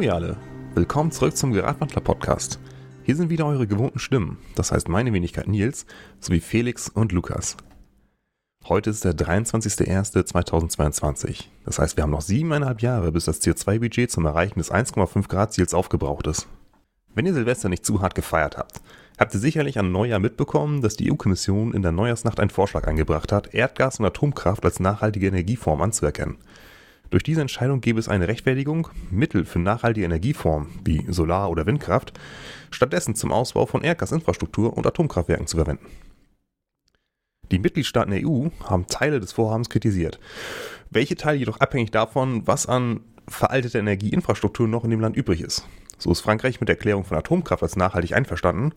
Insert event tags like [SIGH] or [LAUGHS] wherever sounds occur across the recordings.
Hallo ihr alle, willkommen zurück zum Geradwandler Podcast. Hier sind wieder eure gewohnten Stimmen, das heißt meine Wenigkeit Nils sowie Felix und Lukas. Heute ist der 23.01.2022. Das heißt, wir haben noch siebeneinhalb Jahre, bis das CO2-Budget zum Erreichen des 1,5 Grad Ziels aufgebraucht ist. Wenn ihr Silvester nicht zu hart gefeiert habt, habt ihr sicherlich an Neujahr mitbekommen, dass die EU-Kommission in der Neujahrsnacht einen Vorschlag eingebracht hat, Erdgas und Atomkraft als nachhaltige Energieform anzuerkennen. Durch diese Entscheidung gäbe es eine Rechtfertigung, Mittel für nachhaltige Energieformen wie Solar- oder Windkraft stattdessen zum Ausbau von Erdgasinfrastruktur und Atomkraftwerken zu verwenden. Die Mitgliedstaaten der EU haben Teile des Vorhabens kritisiert. Welche Teile jedoch abhängig davon, was an veralteter Energieinfrastruktur noch in dem Land übrig ist. So ist Frankreich mit der Erklärung von Atomkraft als nachhaltig einverstanden,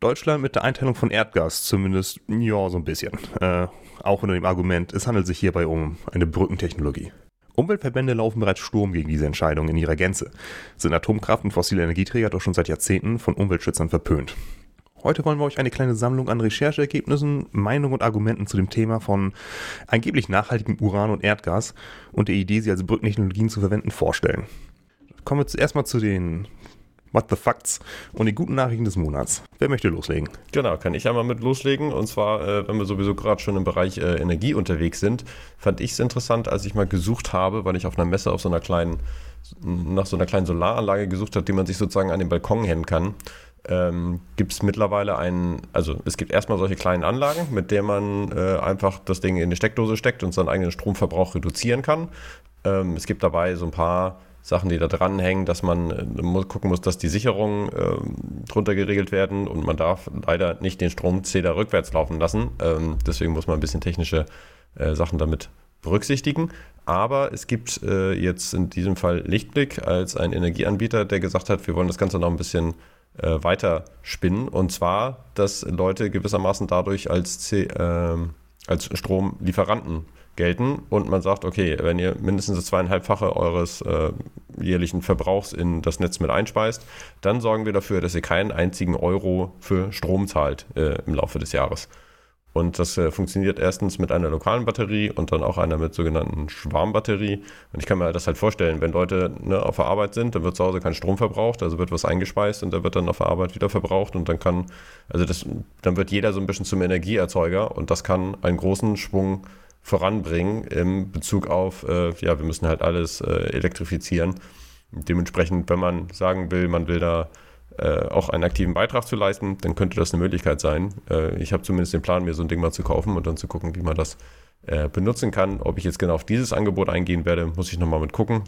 Deutschland mit der Einteilung von Erdgas zumindest, ja, so ein bisschen. Äh, auch unter dem Argument, es handelt sich hierbei um eine Brückentechnologie. Umweltverbände laufen bereits Sturm gegen diese Entscheidung in ihrer Gänze, sind Atomkraft und fossile Energieträger doch schon seit Jahrzehnten von Umweltschützern verpönt. Heute wollen wir euch eine kleine Sammlung an Rechercheergebnissen, Meinungen und Argumenten zu dem Thema von angeblich nachhaltigem Uran und Erdgas und der Idee, sie als Brückentechnologien zu verwenden, vorstellen. Kommen wir zuerst mal zu den What the Facts und die guten Nachrichten des Monats. Wer möchte loslegen? Genau, kann ich einmal mit loslegen. Und zwar, äh, wenn wir sowieso gerade schon im Bereich äh, Energie unterwegs sind, fand ich es interessant, als ich mal gesucht habe, weil ich auf einer Messe auf so einer kleinen, nach so einer kleinen Solaranlage gesucht habe, die man sich sozusagen an den Balkon hängen kann. Ähm, gibt es mittlerweile einen, also es gibt erstmal solche kleinen Anlagen, mit der man äh, einfach das Ding in die Steckdose steckt und seinen eigenen Stromverbrauch reduzieren kann. Ähm, es gibt dabei so ein paar Sachen, die da dranhängen, dass man äh, gucken muss, dass die Sicherungen äh, drunter geregelt werden und man darf leider nicht den Stromzähler rückwärts laufen lassen. Ähm, deswegen muss man ein bisschen technische äh, Sachen damit berücksichtigen. Aber es gibt äh, jetzt in diesem Fall Lichtblick als ein Energieanbieter, der gesagt hat, wir wollen das Ganze noch ein bisschen äh, weiter spinnen. Und zwar, dass Leute gewissermaßen dadurch als, C, ähm, als Stromlieferanten gelten und man sagt, okay, wenn ihr mindestens das zweieinhalbfache eures äh, jährlichen Verbrauchs in das Netz mit einspeist, dann sorgen wir dafür, dass ihr keinen einzigen Euro für Strom zahlt äh, im Laufe des Jahres. Und das äh, funktioniert erstens mit einer lokalen Batterie und dann auch einer mit sogenannten Schwarmbatterie. Und ich kann mir das halt vorstellen, wenn Leute ne, auf der Arbeit sind, dann wird zu Hause kein Strom verbraucht, also wird was eingespeist und da wird dann auf der Arbeit wieder verbraucht und dann kann, also das, dann wird jeder so ein bisschen zum Energieerzeuger und das kann einen großen Schwung voranbringen im Bezug auf, äh, ja, wir müssen halt alles äh, elektrifizieren. Dementsprechend, wenn man sagen will, man will da äh, auch einen aktiven Beitrag zu leisten, dann könnte das eine Möglichkeit sein. Äh, ich habe zumindest den Plan, mir so ein Ding mal zu kaufen und dann zu gucken, wie man das äh, benutzen kann. Ob ich jetzt genau auf dieses Angebot eingehen werde, muss ich nochmal mit gucken.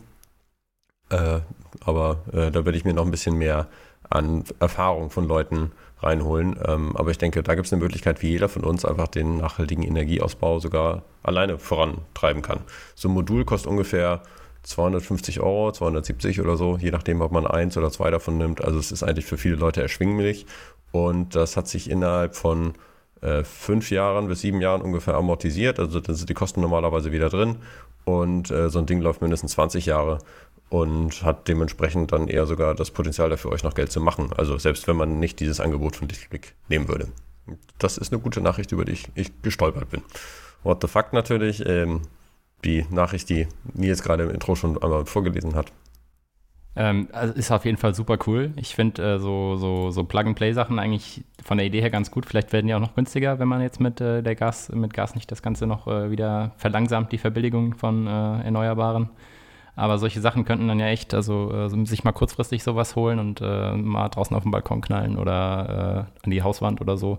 Äh, aber da werde ich mir noch ein bisschen mehr an Erfahrung von Leuten reinholen. Ähm, aber ich denke, da gibt es eine Möglichkeit, wie jeder von uns einfach den nachhaltigen Energieausbau sogar alleine vorantreiben kann. So ein Modul kostet ungefähr 250 Euro, 270 oder so, je nachdem, ob man eins oder zwei davon nimmt. Also es ist eigentlich für viele Leute erschwinglich und das hat sich innerhalb von äh, fünf Jahren bis sieben Jahren ungefähr amortisiert. Also dann sind die Kosten normalerweise wieder drin und äh, so ein Ding läuft mindestens 20 Jahre und hat dementsprechend dann eher sogar das Potenzial dafür, euch noch Geld zu machen. Also selbst wenn man nicht dieses Angebot von Lichtblick nehmen würde. Das ist eine gute Nachricht, über die ich, ich gestolpert bin. What the fuck natürlich, ähm, die Nachricht, die Nils gerade im Intro schon einmal vorgelesen hat. Ähm, also ist auf jeden Fall super cool. Ich finde äh, so, so, so Plug-and-Play-Sachen eigentlich von der Idee her ganz gut. Vielleicht werden die auch noch günstiger, wenn man jetzt mit, äh, der Gas, mit Gas nicht das Ganze noch äh, wieder verlangsamt, die Verbilligung von äh, Erneuerbaren. Aber solche Sachen könnten dann ja echt, also äh, sich mal kurzfristig sowas holen und äh, mal draußen auf den Balkon knallen oder äh, an die Hauswand oder so.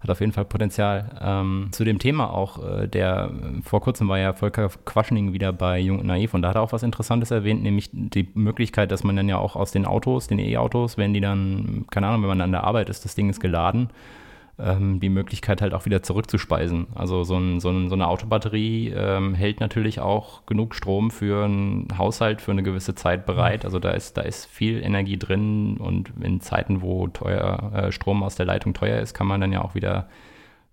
Hat auf jeden Fall Potenzial. Ähm, zu dem Thema auch, äh, der vor kurzem war ja Volker Quaschning wieder bei Jung und Naiv und da hat er auch was Interessantes erwähnt, nämlich die Möglichkeit, dass man dann ja auch aus den Autos, den E-Autos, wenn die dann, keine Ahnung, wenn man an der Arbeit ist, das Ding ist geladen, ähm, die Möglichkeit halt auch wieder zurückzuspeisen. Also so, ein, so, ein, so eine Autobatterie ähm, hält natürlich auch genug Strom für einen Haushalt für eine gewisse Zeit bereit. Also da ist, da ist viel Energie drin und in Zeiten, wo teuer, äh, Strom aus der Leitung teuer ist, kann man dann ja auch wieder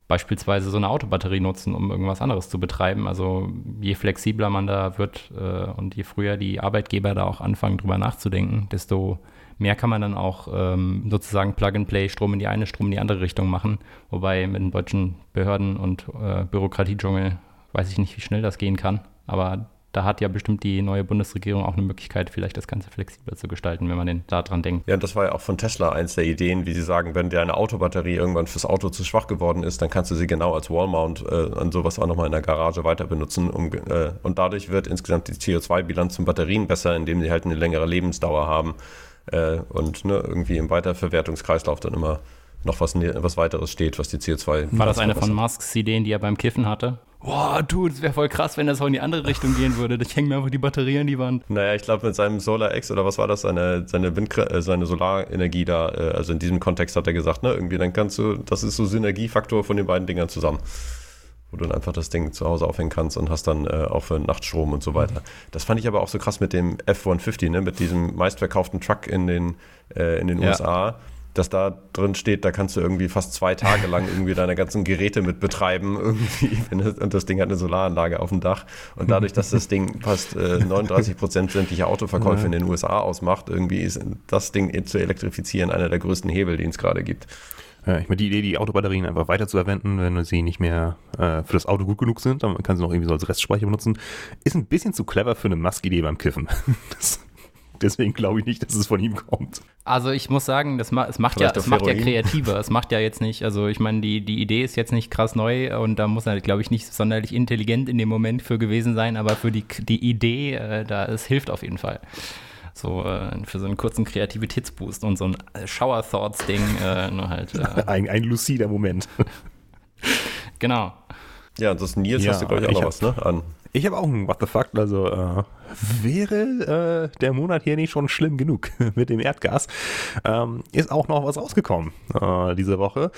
beispielsweise so eine Autobatterie nutzen, um irgendwas anderes zu betreiben. Also je flexibler man da wird äh, und je früher die Arbeitgeber da auch anfangen, drüber nachzudenken, desto Mehr kann man dann auch ähm, sozusagen Plug-and-Play, Strom in die eine, Strom in die andere Richtung machen. Wobei mit den deutschen Behörden und äh, Bürokratiedschungel weiß ich nicht, wie schnell das gehen kann. Aber da hat ja bestimmt die neue Bundesregierung auch eine Möglichkeit, vielleicht das Ganze flexibler zu gestalten, wenn man den da dran denkt. Ja, das war ja auch von Tesla eins der Ideen, wie sie sagen, wenn dir eine Autobatterie irgendwann fürs Auto zu schwach geworden ist, dann kannst du sie genau als Wallmount äh, an sowas auch nochmal in der Garage weiter benutzen. Um, äh, und dadurch wird insgesamt die CO2-Bilanz von Batterien besser, indem sie halt eine längere Lebensdauer haben äh, und ne, irgendwie im Weiterverwertungskreislauf dann immer noch was, ne, was weiteres steht, was die CO2. War das eine von Musks Ideen, die er beim Kiffen hatte? Boah, du, das wäre voll krass, wenn das auch in die andere Richtung gehen würde. Ich hänge mir einfach die Batterie an die Wand. Naja, ich glaube, mit seinem Solar X oder was war das, seine, seine, Wind äh, seine Solarenergie da, äh, also in diesem Kontext hat er gesagt, ne, irgendwie, dann kannst du, das ist so Synergiefaktor von den beiden Dingern zusammen. Wo du dann einfach das Ding zu Hause aufhängen kannst und hast dann äh, auch für Nachtstrom und so weiter. Das fand ich aber auch so krass mit dem F-150, ne, mit diesem meistverkauften Truck in den, äh, in den ja. USA dass da drin steht, da kannst du irgendwie fast zwei Tage lang irgendwie deine ganzen Geräte mit betreiben [LAUGHS] irgendwie. Und das Ding hat eine Solaranlage auf dem Dach. Und dadurch, dass das Ding fast äh, 39 Prozent sämtlicher Autoverkäufe ja. in den USA ausmacht, irgendwie ist das Ding zu elektrifizieren einer der größten Hebel, die es gerade gibt. Ja, ich meine, die Idee, die Autobatterien einfach weiter zu verwenden, wenn sie nicht mehr äh, für das Auto gut genug sind, dann kann sie noch irgendwie so als Restspeicher benutzen, ist ein bisschen zu clever für eine Musk-Idee beim Kiffen. [LAUGHS] das Deswegen glaube ich nicht, dass es von ihm kommt. Also ich muss sagen, das ma es macht, ja, es macht ja kreativer. es macht ja jetzt nicht, also ich meine, die, die Idee ist jetzt nicht krass neu und da muss er, glaube ich, nicht sonderlich intelligent in dem Moment für gewesen sein, aber für die, die Idee, äh, da es hilft auf jeden Fall. So äh, für so einen kurzen Kreativitätsboost und so ein Shower Thoughts-Ding, äh, nur halt. Äh, [LAUGHS] ein, ein lucider Moment. genau. Ja, und das Nils ja, hast du, glaube ich, auch noch was, ne? An ich habe auch ein What the fuck, also äh, wäre äh, der Monat hier nicht schon schlimm genug [LAUGHS] mit dem Erdgas, ähm, ist auch noch was rausgekommen äh, diese Woche.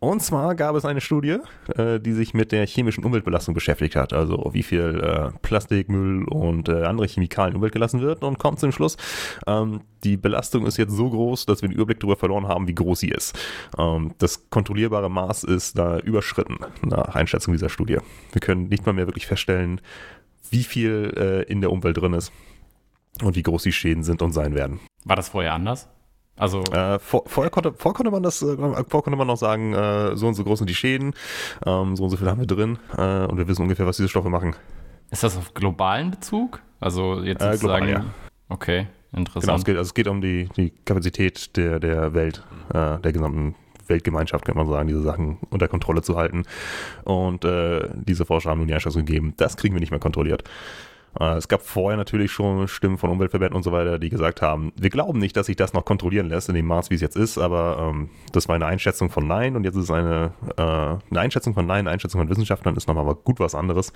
Und zwar gab es eine Studie, äh, die sich mit der chemischen Umweltbelastung beschäftigt hat, also wie viel äh, Plastikmüll und äh, andere Chemikalien in Umwelt gelassen wird und kommt zum Schluss, ähm, die Belastung ist jetzt so groß, dass wir den Überblick darüber verloren haben, wie groß sie ist. Ähm, das kontrollierbare Maß ist da überschritten nach Einschätzung dieser Studie. Wir können nicht mal mehr wirklich feststellen, wie viel äh, in der Umwelt drin ist und wie groß die Schäden sind und sein werden. War das vorher anders? Also äh, vor, vorher konnte, vorher konnte man das, äh, vorher konnte man noch sagen, äh, so und so groß sind die Schäden, ähm, so und so viel haben wir drin äh, und wir wissen ungefähr, was diese Stoffe machen. Ist das auf globalen Bezug? Also jetzt äh, sozusagen. Global, ja. Okay. Interessant. Genau, es geht, also es geht um die, die Kapazität der, der Welt, äh, der gesamten Weltgemeinschaft, kann man sagen, diese Sachen unter Kontrolle zu halten. Und äh, diese Forscher haben nun die Einschätzung gegeben, das kriegen wir nicht mehr kontrolliert. Äh, es gab vorher natürlich schon Stimmen von Umweltverbänden und so weiter, die gesagt haben, wir glauben nicht, dass sich das noch kontrollieren lässt in dem Maß, wie es jetzt ist, aber ähm, das war eine Einschätzung von Nein und jetzt ist es eine, äh, eine Einschätzung von Nein, eine Einschätzung von Wissenschaftlern ist nochmal gut was anderes.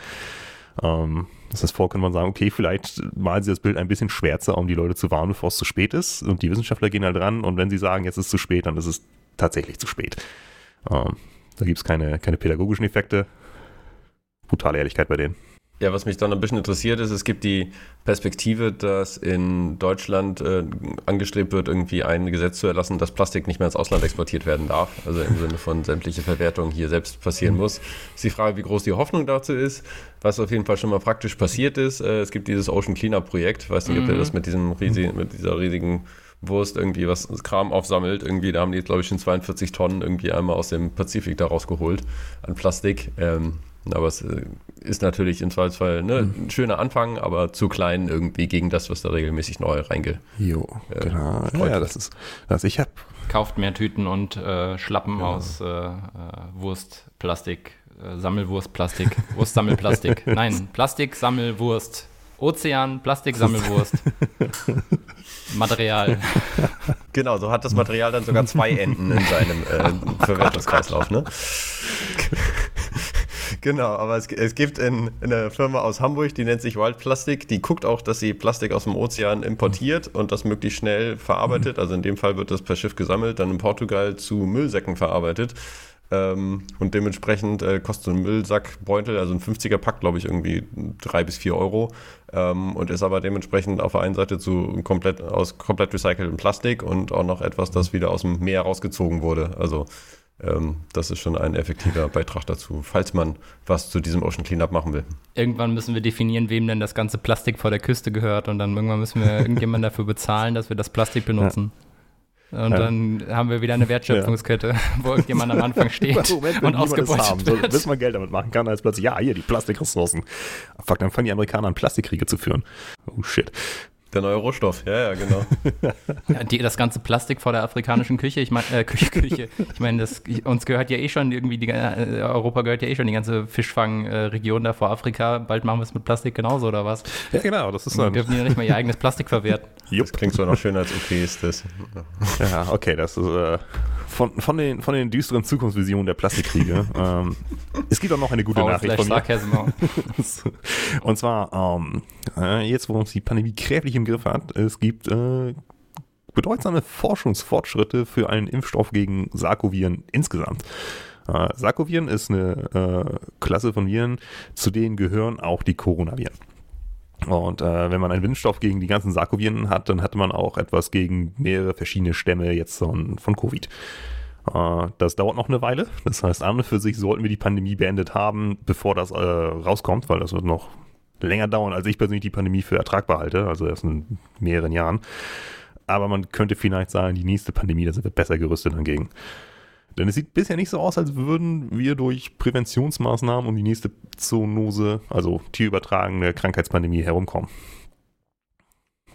Ähm, das heißt, vor kann man sagen, okay, vielleicht malen sie das Bild ein bisschen schwärzer, um die Leute zu warnen, bevor es zu spät ist. Und die Wissenschaftler gehen halt dran und wenn sie sagen, jetzt ist es zu spät, dann ist es tatsächlich zu spät. Ähm, da gibt es keine, keine pädagogischen Effekte. Brutale Ehrlichkeit bei denen. Ja, was mich dann ein bisschen interessiert ist, es gibt die Perspektive, dass in Deutschland äh, angestrebt wird, irgendwie ein Gesetz zu erlassen, dass Plastik nicht mehr ins Ausland exportiert werden darf. Also im Sinne von sämtliche Verwertung hier selbst passieren mhm. muss. Ist die Frage, wie groß die Hoffnung dazu ist. Was auf jeden Fall schon mal praktisch passiert ist, äh, es gibt dieses Ocean Cleanup Projekt. Weiß nicht, ob ihr mhm. das mit diesem riesigen, mit dieser riesigen Wurst irgendwie was Kram aufsammelt. Irgendwie, da haben die glaube ich, schon 42 Tonnen irgendwie einmal aus dem Pazifik da rausgeholt an Plastik. Ähm, aber es äh, ist natürlich im Zweifelsfall ne, mhm. ein schöner Anfang, aber zu klein irgendwie gegen das, was da regelmäßig neu reinge. Jo, äh, genau. Ja, das ist, das ich habe. Kauft mehr Tüten und äh, Schlappen genau. aus äh, äh Wurst, Plastik, äh, Sammelwurst, Wurstsammelplastik. [LAUGHS] Nein, Plastik, Sammelwurst. Ozean, Plastik, [LAUGHS] Sammelwurst. [LAUGHS] Material. [LAUGHS] Genau, so hat das Material dann sogar zwei Enden in seinem äh, Verwertungskreislauf, ne? [LAUGHS] Genau, aber es, es gibt in, in einer Firma aus Hamburg, die nennt sich Wild Plastic, die guckt auch, dass sie Plastik aus dem Ozean importiert und das möglichst schnell verarbeitet. Also in dem Fall wird das per Schiff gesammelt, dann in Portugal zu Müllsäcken verarbeitet. Ähm, und dementsprechend äh, kostet ein Müllsackbeutel, also ein 50er-Pack, glaube ich, irgendwie drei bis vier Euro. Ähm, und ist aber dementsprechend auf der einen Seite zu komplett aus komplett recyceltem Plastik und auch noch etwas, das wieder aus dem Meer rausgezogen wurde. Also ähm, das ist schon ein effektiver [LAUGHS] Beitrag dazu, falls man was zu diesem Ocean Cleanup machen will. Irgendwann müssen wir definieren, wem denn das ganze Plastik vor der Küste gehört und dann irgendwann müssen wir [LAUGHS] irgendjemanden dafür bezahlen, dass wir das Plastik benutzen. Ja. Und ja. dann haben wir wieder eine Wertschöpfungskette, ja. wo irgendjemand am Anfang [LAUGHS] steht Moment, und ausgebeutet haben, wird. bis man Geld damit machen kann, als plötzlich, ja, hier, die Plastikressourcen. Fuck, dann fangen die Amerikaner an, Plastikkriege zu führen. Oh shit. Der neue Rohstoff, ja, ja, genau. [LAUGHS] ja, die, das ganze Plastik vor der afrikanischen Küche, ich meine, äh, Küche, Küche. Ich meine, uns gehört ja eh schon irgendwie, die, äh, Europa gehört ja eh schon die ganze Fischfangregion da vor Afrika. Bald machen wir es mit Plastik genauso, oder was? Ja, genau, das ist dann. Wir dürfen ja nicht mal ihr eigenes Plastik verwerten. Jupp. Das klingt so noch schöner als okay ist das. Ja, okay, das ist äh, von, von, den, von den düsteren Zukunftsvisionen der Plastikkriege. [LAUGHS] ähm, es gibt auch noch eine gute oh, Nachricht von mir. [LAUGHS] Und zwar, ähm, äh, jetzt, wo uns die Pandemie kräftig im Griff hat. Es gibt äh, bedeutsame Forschungsfortschritte für einen Impfstoff gegen Sarkoviren insgesamt. Äh, Sarkoviren ist eine äh, Klasse von Viren, zu denen gehören auch die Coronaviren. Und äh, wenn man einen Impfstoff gegen die ganzen Sarkoviren hat, dann hat man auch etwas gegen mehrere verschiedene Stämme jetzt von, von Covid. Äh, das dauert noch eine Weile. Das heißt, an und für sich sollten wir die Pandemie beendet haben, bevor das äh, rauskommt, weil das wird noch länger dauern, als ich persönlich die Pandemie für ertragbar halte, also erst in mehreren Jahren. Aber man könnte vielleicht sagen, die nächste Pandemie, da sind wir besser gerüstet dagegen. Denn es sieht bisher nicht so aus, als würden wir durch Präventionsmaßnahmen um die nächste Zoonose, also tierübertragene Krankheitspandemie, herumkommen.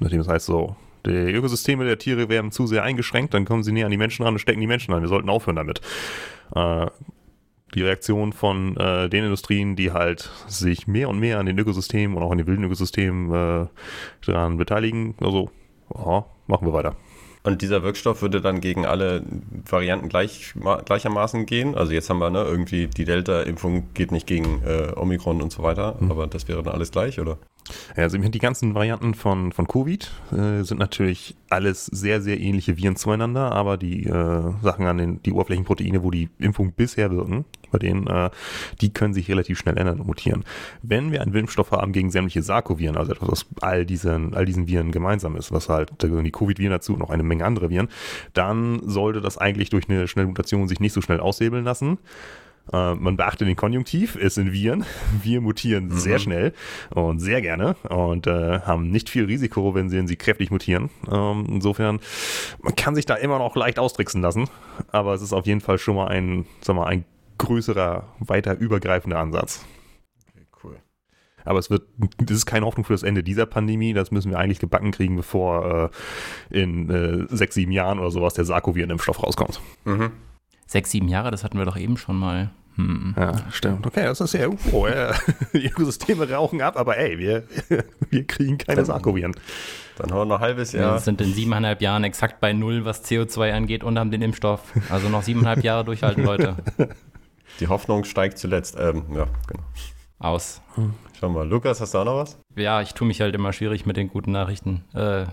Das heißt so, die Ökosysteme der Tiere werden zu sehr eingeschränkt, dann kommen sie näher an die Menschen ran und stecken die Menschen an. Wir sollten aufhören damit. Äh, die Reaktion von äh, den Industrien, die halt sich mehr und mehr an den Ökosystemen und auch an den wilden Ökosystemen äh, daran beteiligen. Also, aha, machen wir weiter. Und dieser Wirkstoff würde dann gegen alle Varianten gleich, gleichermaßen gehen. Also jetzt haben wir ne, irgendwie die Delta-Impfung geht nicht gegen äh, Omikron und so weiter, mhm. aber das wäre dann alles gleich, oder? Ja, also die ganzen Varianten von, von Covid äh, sind natürlich alles sehr, sehr ähnliche Viren zueinander, aber die äh, Sachen an den, die Oberflächenproteine, wo die Impfung bisher wirken, bei denen, äh, die können sich relativ schnell ändern und mutieren. Wenn wir einen Impfstoff haben gegen sämtliche Sarkoviren, also etwas, was all diesen, all diesen Viren gemeinsam ist, was halt, da gehören die Covid-Viren dazu und noch eine Menge andere Viren, dann sollte das eigentlich durch eine schnelle Mutation sich nicht so schnell aushebeln lassen. Äh, man beachte den Konjunktiv, es sind Viren. Wir mutieren mhm. sehr schnell und sehr gerne und äh, haben nicht viel Risiko, wenn sie, sie kräftig mutieren. Ähm, insofern, man kann sich da immer noch leicht austricksen lassen, aber es ist auf jeden Fall schon mal ein, sag mal, ein größerer, weiter übergreifender Ansatz. cool. Aber es wird, das ist keine Hoffnung für das Ende dieser Pandemie. Das müssen wir eigentlich gebacken kriegen, bevor äh, in äh, sechs, sieben Jahren oder sowas der Sarkoviren-Impfstoff rauskommt. Mhm. Sechs, sieben Jahre, das hatten wir doch eben schon mal. Hm. Ja, stimmt. Okay, das ist ja, oh, ja. [LAUGHS] die Ökosysteme rauchen ab, aber ey, wir, [LAUGHS] wir kriegen keine Sarkoviren. Dann haben wir noch ein halbes Jahr. Wir sind in siebeneinhalb Jahren exakt bei Null, was CO2 angeht und haben den Impfstoff. Also noch siebeneinhalb Jahre durchhalten, Leute. [LAUGHS] Die Hoffnung steigt zuletzt. Ähm, ja, genau. Aus. Schau mal, Lukas, hast du auch noch was? Ja, ich tue mich halt immer schwierig mit den guten Nachrichten. Äh,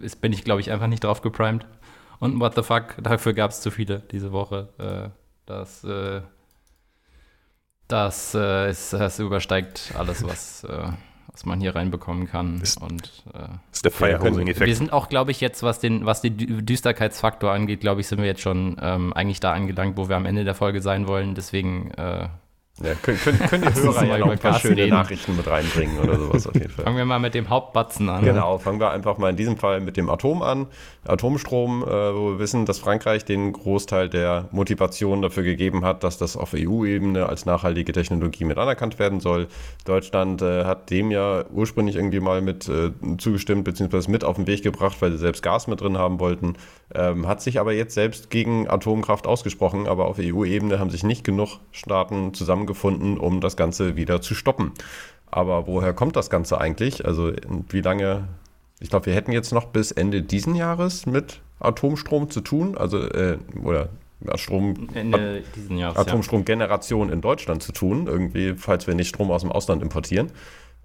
ist, bin ich, glaube ich, einfach nicht drauf geprimed. Und what the fuck, dafür gab es zu viele diese Woche. Äh, das, äh, das, äh, ist, das übersteigt alles, was, äh, was man hier reinbekommen kann. Ist, und, äh, ist der Firehosing-Effekt. Wir sind auch, glaube ich, jetzt, was den, was den Düsterkeitsfaktor angeht, glaube ich, sind wir jetzt schon ähm, eigentlich da angelangt, wo wir am Ende der Folge sein wollen. Deswegen äh, ja, können, können, können die Hörer ja noch ein paar schöne reden. Nachrichten mit reinbringen oder sowas auf jeden Fall. Fangen wir mal mit dem Hauptbatzen an. Genau, fangen wir einfach mal in diesem Fall mit dem Atom an. Atomstrom, äh, wo wir wissen, dass Frankreich den Großteil der Motivation dafür gegeben hat, dass das auf EU-Ebene als nachhaltige Technologie mit anerkannt werden soll. Deutschland äh, hat dem ja ursprünglich irgendwie mal mit äh, zugestimmt, beziehungsweise mit auf den Weg gebracht, weil sie selbst Gas mit drin haben wollten. Ähm, hat sich aber jetzt selbst gegen Atomkraft ausgesprochen, aber auf EU-Ebene haben sich nicht genug Staaten zusammengefunden, um das Ganze wieder zu stoppen. Aber woher kommt das Ganze eigentlich? Also wie lange, ich glaube, wir hätten jetzt noch bis Ende diesen Jahres mit Atomstrom zu tun, also äh, oder Strom, Ende diesen Jahres, Atomstromgeneration ja. in Deutschland zu tun, irgendwie, falls wir nicht Strom aus dem Ausland importieren.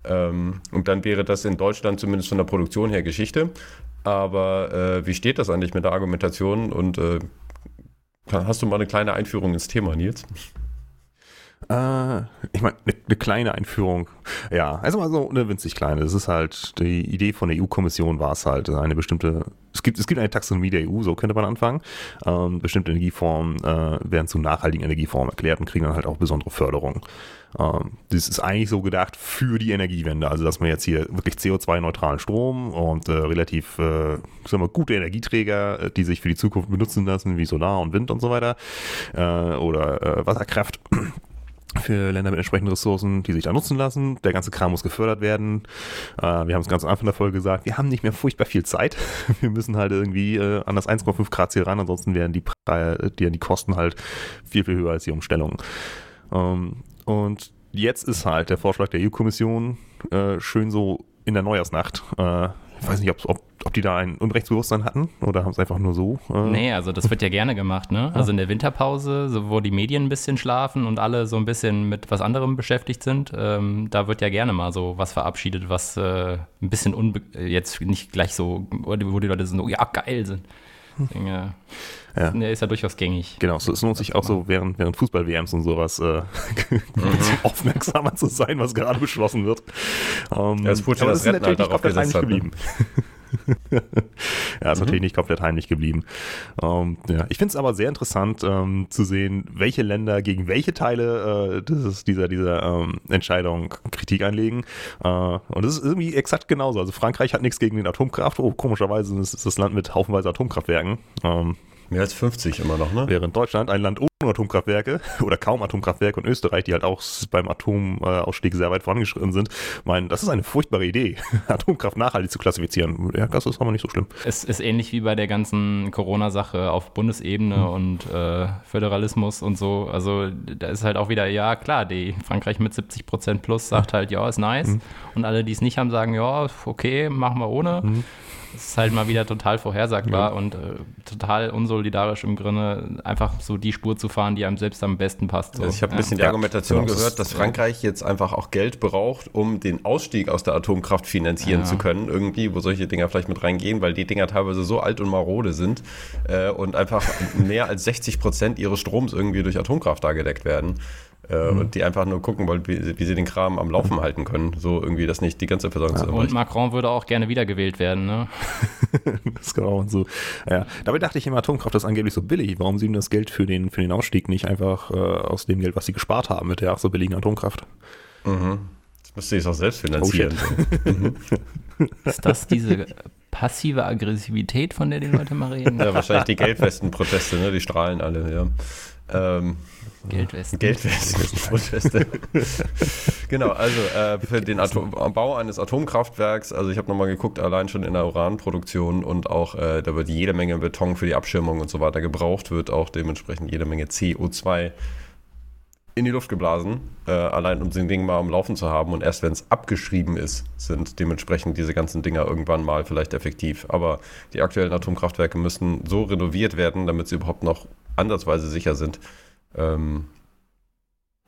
Ähm, und dann wäre das in Deutschland zumindest von der Produktion her Geschichte. Aber äh, wie steht das eigentlich mit der Argumentation? Und äh, hast du mal eine kleine Einführung ins Thema, Nils? Äh, ich meine, eine ne kleine Einführung. Ja, also mal so eine winzig kleine. Das ist halt, die Idee von der EU-Kommission war es halt, eine bestimmte, es gibt, es gibt eine Taxonomie der EU, so könnte man anfangen. Ähm, bestimmte Energieformen äh, werden zu nachhaltigen Energieformen erklärt und kriegen dann halt auch besondere Förderung. Ähm, das ist eigentlich so gedacht für die Energiewende, also dass man jetzt hier wirklich CO2-neutralen Strom und äh, relativ äh, sagen wir, gute Energieträger, äh, die sich für die Zukunft benutzen lassen, wie Solar und Wind und so weiter, äh, oder äh, Wasserkraft für Länder mit entsprechenden Ressourcen, die sich da nutzen lassen. Der ganze Kram muss gefördert werden. Äh, wir haben es ganz am Anfang der Folge gesagt, wir haben nicht mehr furchtbar viel Zeit. [LAUGHS] Wir müssen halt irgendwie äh, an das 1,5 Grad Ziel ran, ansonsten werden die, die, die Kosten halt viel, viel höher als die Umstellung. Ähm, und jetzt ist halt der Vorschlag der EU-Kommission äh, schön so in der Neujahrsnacht. Äh, ich weiß nicht, ob, ob, ob die da ein Unrechtsbewusstsein hatten oder haben es einfach nur so. Äh nee, also das wird ja gerne gemacht, ne? Also in der Winterpause, so, wo die Medien ein bisschen schlafen und alle so ein bisschen mit was anderem beschäftigt sind, ähm, da wird ja gerne mal so was verabschiedet, was äh, ein bisschen unbe jetzt nicht gleich so, wo die Leute so, ja, geil sind. Deswegen, ja. Ja. Der ist ja durchaus gängig. Genau, so, es lohnt sich auch so während, während Fußball-WMs und sowas äh, [LAUGHS] aufmerksamer zu sein, was gerade beschlossen wird. Um, ja, das Putin aber das ist natürlich nicht komplett heimlich hat, ne? [LAUGHS] ja, ist mhm. natürlich nicht komplett heimlich geblieben. Ähm, ja. Ich finde es aber sehr interessant ähm, zu sehen, welche Länder gegen welche Teile äh, dieses, dieser, dieser ähm, Entscheidung Kritik einlegen. Äh, und das ist irgendwie exakt genauso. Also Frankreich hat nichts gegen den Atomkraft. Oh, komischerweise ist das Land mit haufenweise Atomkraftwerken. Ähm, Mehr als 50 immer noch, ne? Während Deutschland ein Land ohne Atomkraftwerke [LAUGHS] oder kaum Atomkraftwerke und Österreich, die halt auch beim Atomausstieg sehr weit vorangeschritten sind, meinen, das ist eine furchtbare Idee, [LAUGHS] Atomkraft nachhaltig zu klassifizieren. Ja, das ist aber nicht so schlimm. Es ist ähnlich wie bei der ganzen Corona-Sache auf Bundesebene hm. und äh, Föderalismus und so. Also da ist halt auch wieder, ja klar, die Frankreich mit 70 Prozent plus sagt halt, ja, ist nice. Hm. Und alle, die es nicht haben, sagen, ja, okay, machen wir ohne. Hm. Es ist halt mal wieder total vorhersagbar ja. und äh, total unsolidarisch im Grunde, einfach so die Spur zu fahren, die einem selbst am besten passt. So. Also ich habe ein bisschen ja. die Argumentation genau. gehört, dass Frankreich jetzt einfach auch Geld braucht, um den Ausstieg aus der Atomkraft finanzieren ja. zu können, irgendwie, wo solche Dinger vielleicht mit reingehen, weil die Dinger teilweise so alt und marode sind äh, und einfach mehr als 60 Prozent ihres Stroms irgendwie durch Atomkraft da gedeckt werden äh, mhm. und die einfach nur gucken wollen, wie, wie, sie den Kram am Laufen halten können. So irgendwie das nicht die ganze Versorgung ja, Und Macron würde auch gerne wiedergewählt werden, ne? [LAUGHS] das genau und so. Ja, dabei dachte ich immer, Atomkraft ist angeblich so billig. Warum sie ihm das Geld für den, für den Ausstieg nicht einfach äh, aus dem Geld, was sie gespart haben, mit der auch so billigen Atomkraft? Mhm. Das müsste ich auch selbst finanzieren. Oh, [LAUGHS] ist das diese passive Aggressivität, von der die Leute mal reden? Ja, wahrscheinlich die Geldwesten-Proteste, ne? Die strahlen alle, ja. Ähm, Geldwesten. Geldwesten. [LAUGHS] genau, also äh, für den Atom Bau eines Atomkraftwerks, also ich habe nochmal geguckt, allein schon in der Uranproduktion und auch, äh, da wird jede Menge Beton für die Abschirmung und so weiter gebraucht, wird auch dementsprechend jede Menge CO2 in die Luft geblasen, äh, allein um den Ding mal am Laufen zu haben. Und erst wenn es abgeschrieben ist, sind dementsprechend diese ganzen Dinger irgendwann mal vielleicht effektiv. Aber die aktuellen Atomkraftwerke müssen so renoviert werden, damit sie überhaupt noch ansatzweise sicher sind ähm,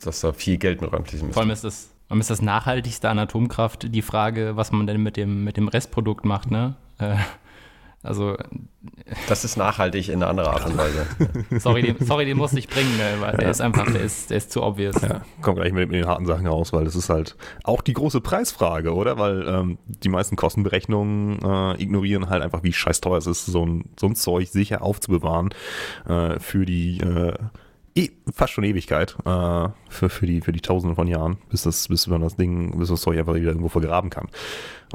dass da viel Geld mit reinfließen müsste. Vor allem ist das, ist das nachhaltigste an Atomkraft die Frage, was man denn mit dem, mit dem Restprodukt macht, ne? Äh, also. Das ist nachhaltig in einer anderen Art und Weise. [LAUGHS] sorry, den, sorry, den muss ich bringen, ne, weil der ist einfach, der ist, der ist zu obvious. Ja, komm gleich mit, mit, den harten Sachen raus, weil das ist halt auch die große Preisfrage, oder? Weil ähm, die meisten Kostenberechnungen äh, ignorieren halt einfach, wie scheiß teuer es ist, so ein, so ein Zeug sicher aufzubewahren äh, für die äh, fast schon Ewigkeit äh, für, für, die, für die Tausende von Jahren, bis, das, bis man das Ding, bis das Zeug einfach wieder irgendwo vergraben kann.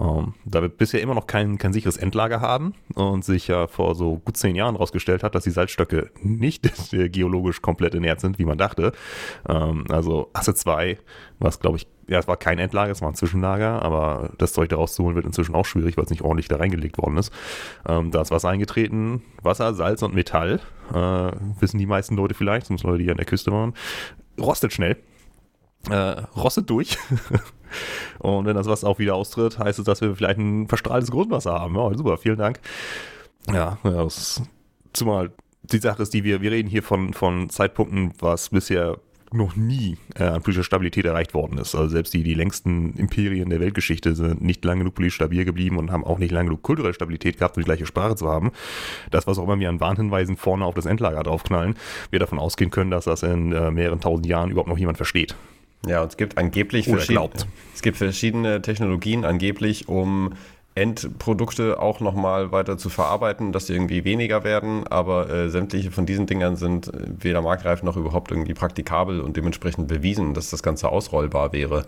Ähm, da wir bisher immer noch kein, kein sicheres Endlager haben und sich ja vor so gut zehn Jahren herausgestellt hat, dass die Salzstöcke nicht [LAUGHS] geologisch komplett ernährt sind, wie man dachte. Ähm, also Asse 2, was glaube ich ja, es war kein Endlager, es war ein Zwischenlager, aber das Zeug da rauszuholen wird inzwischen auch schwierig, weil es nicht ordentlich da reingelegt worden ist. Ähm, da ist Wasser eingetreten, Wasser, Salz und Metall, äh, wissen die meisten Leute vielleicht, zumindest Leute, die an der Küste waren, rostet schnell, äh, rostet durch. [LAUGHS] und wenn das Wasser auch wieder austritt, heißt es, dass wir vielleicht ein verstrahltes Grundwasser haben. Ja, super, vielen Dank. Ja, ja das ist, zumal die Sache ist, die wir, wir reden hier von, von Zeitpunkten, was bisher noch nie äh, an politischer Stabilität erreicht worden ist. Also selbst die, die längsten Imperien der Weltgeschichte sind nicht lange genug politisch stabil geblieben und haben auch nicht lange genug kulturelle Stabilität gehabt, um die gleiche Sprache zu haben. Das, was auch immer wir an Warnhinweisen vorne auf das Endlager draufknallen, wir davon ausgehen können, dass das in äh, mehreren tausend Jahren überhaupt noch jemand versteht. Ja, und es gibt angeblich verschiedene, es gibt verschiedene Technologien angeblich, um Endprodukte auch nochmal weiter zu verarbeiten, dass die irgendwie weniger werden, aber äh, sämtliche von diesen Dingern sind äh, weder marktreif noch überhaupt irgendwie praktikabel und dementsprechend bewiesen, dass das Ganze ausrollbar wäre.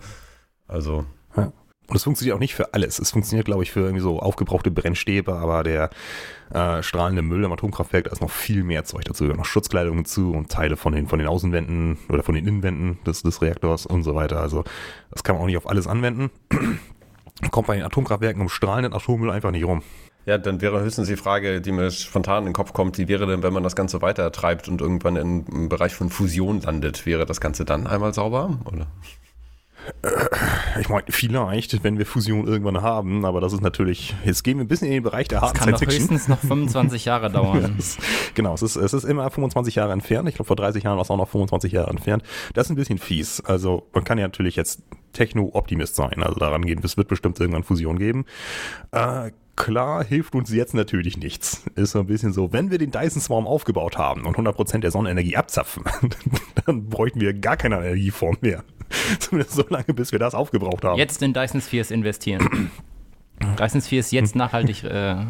Also. Ja. Und es funktioniert auch nicht für alles. Es funktioniert, glaube ich, für irgendwie so aufgebrauchte Brennstäbe, aber der äh, strahlende Müll im Atomkraftwerk, da ist noch viel mehr Zeug dazu. Da noch Schutzkleidung dazu und Teile von den, von den Außenwänden oder von den Innenwänden des, des Reaktors und so weiter. Also das kann man auch nicht auf alles anwenden. Kommt bei den Atomkraftwerken um strahlenden Atommüll einfach nicht rum. Ja, dann wäre höchstens die Frage, die mir spontan in den Kopf kommt, wie wäre denn, wenn man das Ganze weiter treibt und irgendwann im Bereich von Fusion landet? Wäre das Ganze dann einmal sauber? Oder? Ich meine, vielleicht, wenn wir Fusion irgendwann haben, aber das ist natürlich, jetzt gehen wir ein bisschen in den Bereich der harten Science Fiction. Das kann höchstens noch 25 Jahre [LAUGHS] dauern. yes. Genau, es ist, es ist immer 25 Jahre entfernt. Ich glaube, vor 30 Jahren war es auch noch 25 Jahre entfernt. Das ist ein bisschen fies. Also, man kann ja natürlich jetzt Techno-Optimist sein. Also daran gehen, es wird bestimmt irgendwann Fusion geben. Äh, klar hilft uns jetzt natürlich nichts. Ist so ein bisschen so, wenn wir den Dyson Swarm aufgebaut haben und 100% der Sonnenenergie abzapfen, [LAUGHS] dann bräuchten wir gar keine Energieform mehr. [LAUGHS] Zumindest so lange, bis wir das aufgebraucht haben. Jetzt in Dyson Spheres investieren. [CLEARS THROAT] Dyson Spheres jetzt nachhaltig äh, äh,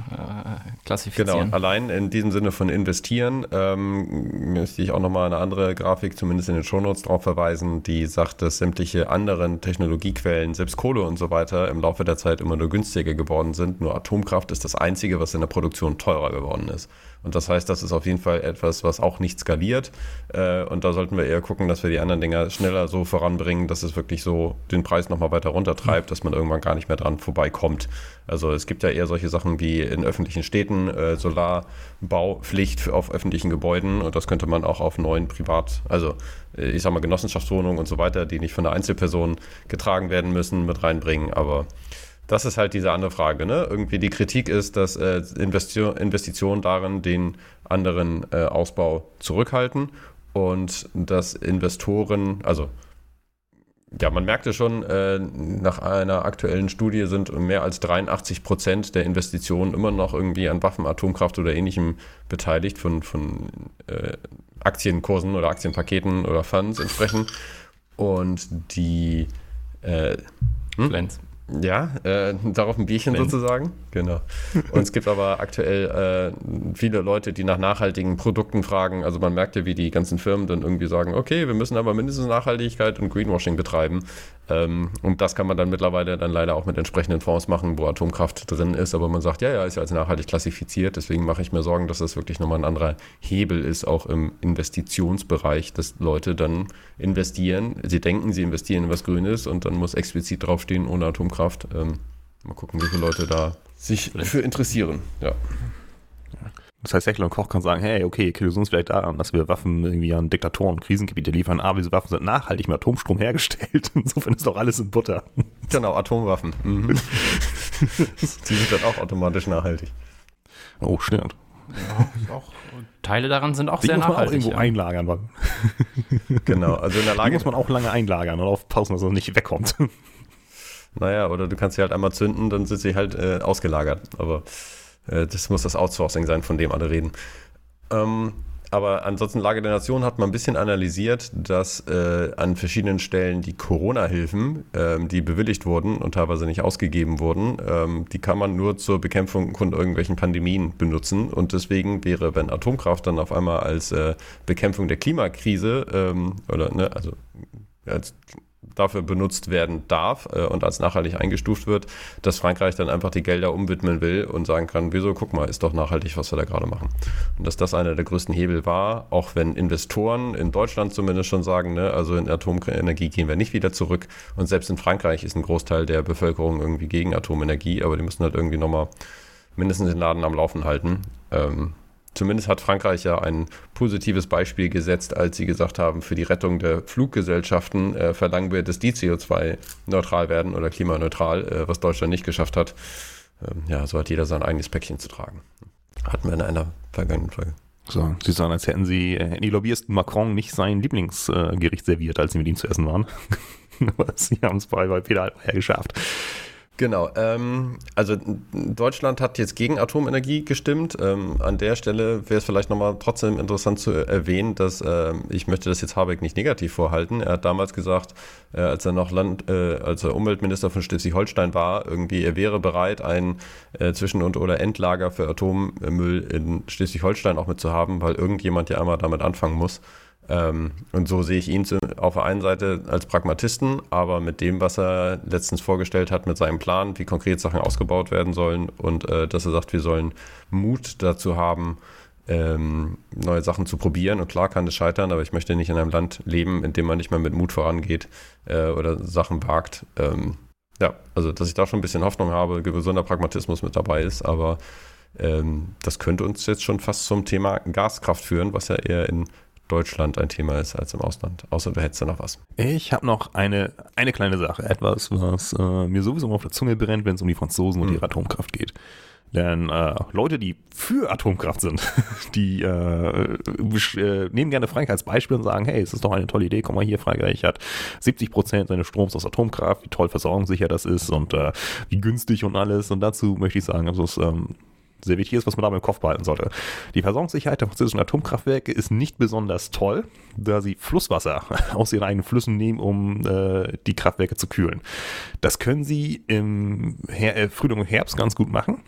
klassifizieren. Genau, allein in diesem Sinne von investieren ähm, müsste ich auch nochmal eine andere Grafik, zumindest in den Shownotes, darauf verweisen, die sagt, dass sämtliche anderen Technologiequellen, selbst Kohle und so weiter, im Laufe der Zeit immer nur günstiger geworden sind. Nur Atomkraft ist das Einzige, was in der Produktion teurer geworden ist. Und das heißt, das ist auf jeden Fall etwas, was auch nicht skaliert. Äh, und da sollten wir eher gucken, dass wir die anderen Dinger schneller so voranbringen, dass es wirklich so den Preis nochmal weiter runtertreibt, dass man irgendwann gar nicht mehr dran vorbeikommt. Also es gibt ja eher solche Sachen wie in öffentlichen Städten äh, Solarbaupflicht auf öffentlichen Gebäuden und das könnte man auch auf neuen Privat, also äh, ich sag mal Genossenschaftswohnungen und so weiter, die nicht von der Einzelperson getragen werden müssen, mit reinbringen. Aber das ist halt diese andere Frage. Ne? Irgendwie die Kritik ist, dass äh, Investitionen darin den anderen äh, Ausbau zurückhalten und dass Investoren, also ja, man merkte schon, äh, nach einer aktuellen Studie sind mehr als 83 Prozent der Investitionen immer noch irgendwie an Waffen, Atomkraft oder ähnlichem beteiligt, von, von äh, Aktienkursen oder Aktienpaketen oder Funds entsprechend. Und die äh, hm? Ja, äh, darauf ein Bierchen Wenn. sozusagen. Genau. Und es gibt aber aktuell äh, viele Leute, die nach nachhaltigen Produkten fragen. Also man merkt ja, wie die ganzen Firmen dann irgendwie sagen, okay, wir müssen aber mindestens Nachhaltigkeit und Greenwashing betreiben. Ähm, und das kann man dann mittlerweile dann leider auch mit entsprechenden Fonds machen, wo Atomkraft drin ist. Aber man sagt, ja, ja, ist ja als nachhaltig klassifiziert. Deswegen mache ich mir Sorgen, dass das wirklich nochmal ein anderer Hebel ist, auch im Investitionsbereich, dass Leute dann investieren. Sie denken, sie investieren in was Grünes und dann muss explizit draufstehen, ohne Atomkraft. Ähm, mal gucken, wie viele Leute da sich für interessieren. Ja. Das heißt, Heckler und Koch kann sagen, hey, okay, Kollision ist vielleicht daran, dass wir Waffen irgendwie an Diktatoren und Krisengebiete liefern, aber diese Waffen sind nachhaltig mit Atomstrom hergestellt. [LAUGHS] Insofern ist doch alles in Butter. Genau, Atomwaffen. Mhm. [LAUGHS] Die sind dann auch automatisch nachhaltig. Oh, stimmt. Ja, auch, Teile daran sind auch Die sehr muss man nachhaltig. auch irgendwo ja. einlagern. Genau, also in der Lage Die muss man auch lange einlagern und aufpassen, dass es nicht wegkommt. Naja, oder du kannst sie halt einmal zünden, dann sind sie halt äh, ausgelagert. Aber äh, das muss das Outsourcing sein, von dem alle reden. Ähm, aber ansonsten Lage der Nation hat man ein bisschen analysiert, dass äh, an verschiedenen Stellen die Corona-Hilfen, ähm, die bewilligt wurden und teilweise nicht ausgegeben wurden, ähm, die kann man nur zur Bekämpfung von irgendwelchen Pandemien benutzen. Und deswegen wäre, wenn Atomkraft dann auf einmal als äh, Bekämpfung der Klimakrise ähm, oder ne, also als dafür benutzt werden darf äh, und als nachhaltig eingestuft wird, dass Frankreich dann einfach die Gelder umwidmen will und sagen kann, wieso, guck mal, ist doch nachhaltig, was wir da gerade machen. Und dass das einer der größten Hebel war, auch wenn Investoren in Deutschland zumindest schon sagen, ne, also in Atomenergie gehen wir nicht wieder zurück und selbst in Frankreich ist ein Großteil der Bevölkerung irgendwie gegen Atomenergie, aber die müssen halt irgendwie nochmal mindestens den Laden am Laufen halten. Ähm, Zumindest hat Frankreich ja ein positives Beispiel gesetzt, als sie gesagt haben, für die Rettung der Fluggesellschaften äh, verlangen wir, dass die CO2-neutral werden oder klimaneutral, äh, was Deutschland nicht geschafft hat. Ähm, ja, so hat jeder sein eigenes Päckchen zu tragen. Hatten wir in einer vergangenen Folge. So, Sie sagen, als hätten Sie äh, die Lobbyisten Macron nicht sein Lieblingsgericht serviert, als Sie mit ihm zu essen waren. [LAUGHS] Aber Sie haben es bei, bei Peter Altmaier geschafft. Genau, ähm, also Deutschland hat jetzt gegen Atomenergie gestimmt. Ähm, an der Stelle wäre es vielleicht nochmal trotzdem interessant zu erwähnen, dass äh, ich möchte das jetzt Habeck nicht negativ vorhalten. Er hat damals gesagt, äh, als er noch Land, äh, als er Umweltminister von Schleswig-Holstein war, irgendwie er wäre bereit, ein äh, Zwischen- und oder Endlager für Atommüll in Schleswig-Holstein auch mitzuhaben, weil irgendjemand ja einmal damit anfangen muss. Ähm, und so sehe ich ihn zu, auf der einen Seite als Pragmatisten, aber mit dem, was er letztens vorgestellt hat, mit seinem Plan, wie konkret Sachen ausgebaut werden sollen und äh, dass er sagt, wir sollen Mut dazu haben, ähm, neue Sachen zu probieren. Und klar kann es scheitern, aber ich möchte nicht in einem Land leben, in dem man nicht mehr mit Mut vorangeht äh, oder Sachen wagt. Ähm, ja, also dass ich da schon ein bisschen Hoffnung habe, gesunder Pragmatismus mit dabei ist, aber ähm, das könnte uns jetzt schon fast zum Thema Gaskraft führen, was ja eher in Deutschland ein Thema ist als im Ausland. Außer du hättest da noch was. Ich habe noch eine, eine kleine Sache, etwas, was äh, mir sowieso auf der Zunge brennt, wenn es um die Franzosen und ihre Atomkraft geht. Denn äh, Leute, die für Atomkraft sind, [LAUGHS] die äh, äh, nehmen gerne Frankreich als Beispiel und sagen, hey, es ist doch eine tolle Idee, komm mal hier, Frankreich hat 70 Prozent seines Stroms aus Atomkraft, wie toll versorgungssicher das ist und äh, wie günstig und alles. Und dazu möchte ich sagen, also es ähm, sehr wichtig ist, was man da im Kopf behalten sollte. Die Versorgungssicherheit der französischen Atomkraftwerke ist nicht besonders toll, da sie Flusswasser [LAUGHS] aus ihren eigenen Flüssen nehmen, um äh, die Kraftwerke zu kühlen. Das können sie im Her äh, Frühling und Herbst ganz gut machen.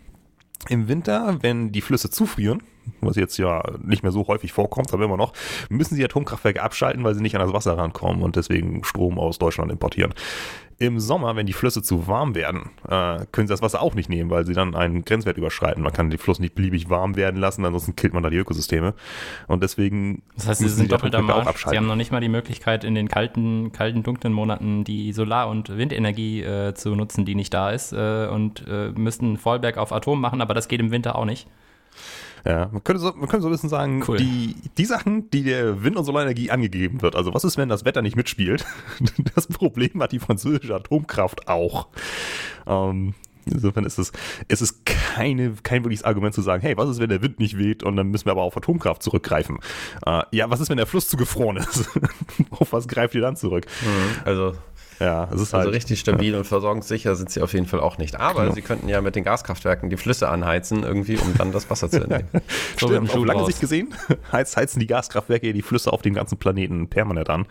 Im Winter, wenn die Flüsse zufrieren, was jetzt ja nicht mehr so häufig vorkommt, aber immer noch, müssen sie Atomkraftwerke abschalten, weil sie nicht an das Wasser rankommen und deswegen Strom aus Deutschland importieren. Im Sommer, wenn die Flüsse zu warm werden, äh, können sie das Wasser auch nicht nehmen, weil sie dann einen Grenzwert überschreiten. Man kann den Fluss nicht beliebig warm werden lassen, ansonsten killt man da die Ökosysteme. Und deswegen. Das heißt, sie sind doppelter Marsch. Sie haben noch nicht mal die Möglichkeit, in den kalten, kalten, dunklen Monaten die Solar- und Windenergie äh, zu nutzen, die nicht da ist, äh, und äh, müssten Vollberg auf Atom machen, aber das geht im Winter auch nicht. Ja, man könnte so, man könnte so ein bisschen sagen, cool. die, die Sachen, die der Wind- und Solarenergie angegeben wird, also was ist, wenn das Wetter nicht mitspielt? [LAUGHS] Das Problem hat die französische Atomkraft auch. Ähm, insofern ist es, es ist keine, kein wirkliches Argument zu sagen, hey, was ist, wenn der Wind nicht weht und dann müssen wir aber auf Atomkraft zurückgreifen? Äh, ja, was ist, wenn der Fluss zugefroren ist? [LAUGHS] auf was greift ihr dann zurück? Mhm. Also ja, es ist also halt, richtig stabil ja. und versorgungssicher sind sie auf jeden Fall auch nicht. Aber genau. sie könnten ja mit den Gaskraftwerken die Flüsse anheizen, irgendwie, um dann das Wasser zu [LAUGHS] entnehmen. so Stimmt, auf lange Sicht gesehen [LAUGHS] heiz, heizen die Gaskraftwerke die Flüsse auf dem ganzen Planeten permanent an.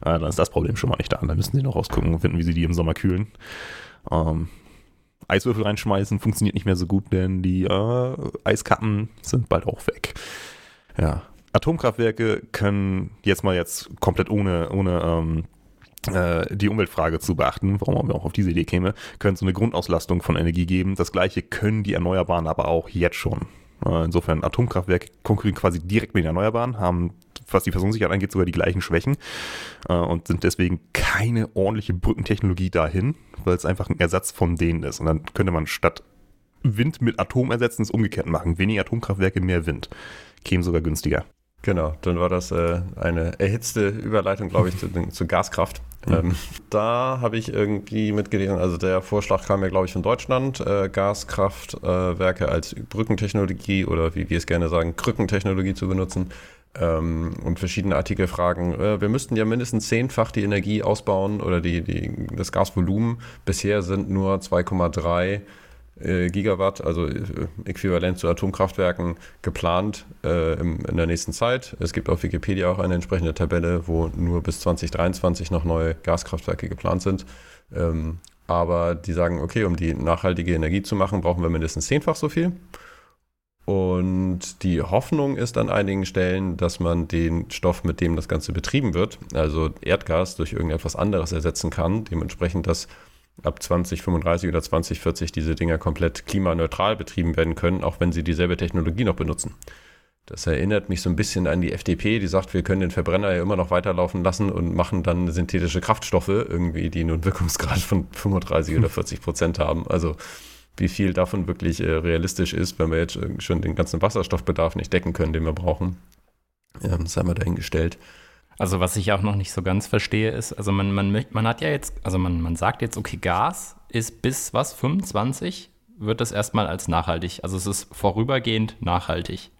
Äh, dann ist das Problem schon mal nicht da. Dann müssen sie noch rausgucken und finden, wie sie die im Sommer kühlen. Ähm, Eiswürfel reinschmeißen funktioniert nicht mehr so gut, denn die äh, Eiskappen sind bald auch weg. Ja. Atomkraftwerke können jetzt mal jetzt komplett ohne, ohne ähm, äh, die Umweltfrage zu beachten, warum man auch auf diese Idee käme, können so eine Grundauslastung von Energie geben. Das gleiche können die Erneuerbaren aber auch jetzt schon. Äh, insofern Atomkraftwerke konkurrieren quasi direkt mit den Erneuerbaren, haben, was die Versorgungssicherheit angeht, sogar die gleichen Schwächen äh, und sind deswegen keine ordentliche Brückentechnologie dahin, weil es einfach ein Ersatz von denen ist. Und dann könnte man statt Wind mit Atom ersetzen, es umgekehrt machen. Weniger Atomkraftwerke, mehr Wind. Käme sogar günstiger. Genau, dann war das äh, eine erhitzte Überleitung, glaube ich, zu, zu Gaskraft. Mhm. Ähm, da habe ich irgendwie mitgelesen, also der Vorschlag kam ja, glaube ich, von Deutschland, äh, Gaskraftwerke äh, als Brückentechnologie oder wie wir es gerne sagen, Krückentechnologie zu benutzen. Ähm, und verschiedene Artikel fragen, äh, wir müssten ja mindestens zehnfach die Energie ausbauen oder die, die, das Gasvolumen. Bisher sind nur 2,3 äh, Gigawatt, also äh, äquivalent zu Atomkraftwerken, geplant äh, im, in der nächsten Zeit. Es gibt auf Wikipedia auch eine entsprechende Tabelle, wo nur bis 2023 noch neue Gaskraftwerke geplant sind. Ähm, aber die sagen, okay, um die nachhaltige Energie zu machen, brauchen wir mindestens zehnfach so viel. Und die Hoffnung ist an einigen Stellen, dass man den Stoff, mit dem das Ganze betrieben wird, also Erdgas, durch irgendetwas anderes ersetzen kann. Dementsprechend, dass ab 2035 oder 2040 diese Dinger komplett klimaneutral betrieben werden können, auch wenn sie dieselbe Technologie noch benutzen. Das erinnert mich so ein bisschen an die FDP, die sagt, wir können den Verbrenner ja immer noch weiterlaufen lassen und machen dann synthetische Kraftstoffe, irgendwie, die nun Wirkungsgrad von 35 oder [LAUGHS] 40 Prozent haben. Also wie viel davon wirklich äh, realistisch ist, wenn wir jetzt schon den ganzen Wasserstoffbedarf nicht decken können, den wir brauchen. Ja, sei mal dahingestellt. Also was ich auch noch nicht so ganz verstehe ist, also man, man, man hat ja jetzt, also man, man sagt jetzt, okay, Gas ist bis was, 25, wird das erstmal als nachhaltig, also es ist vorübergehend nachhaltig.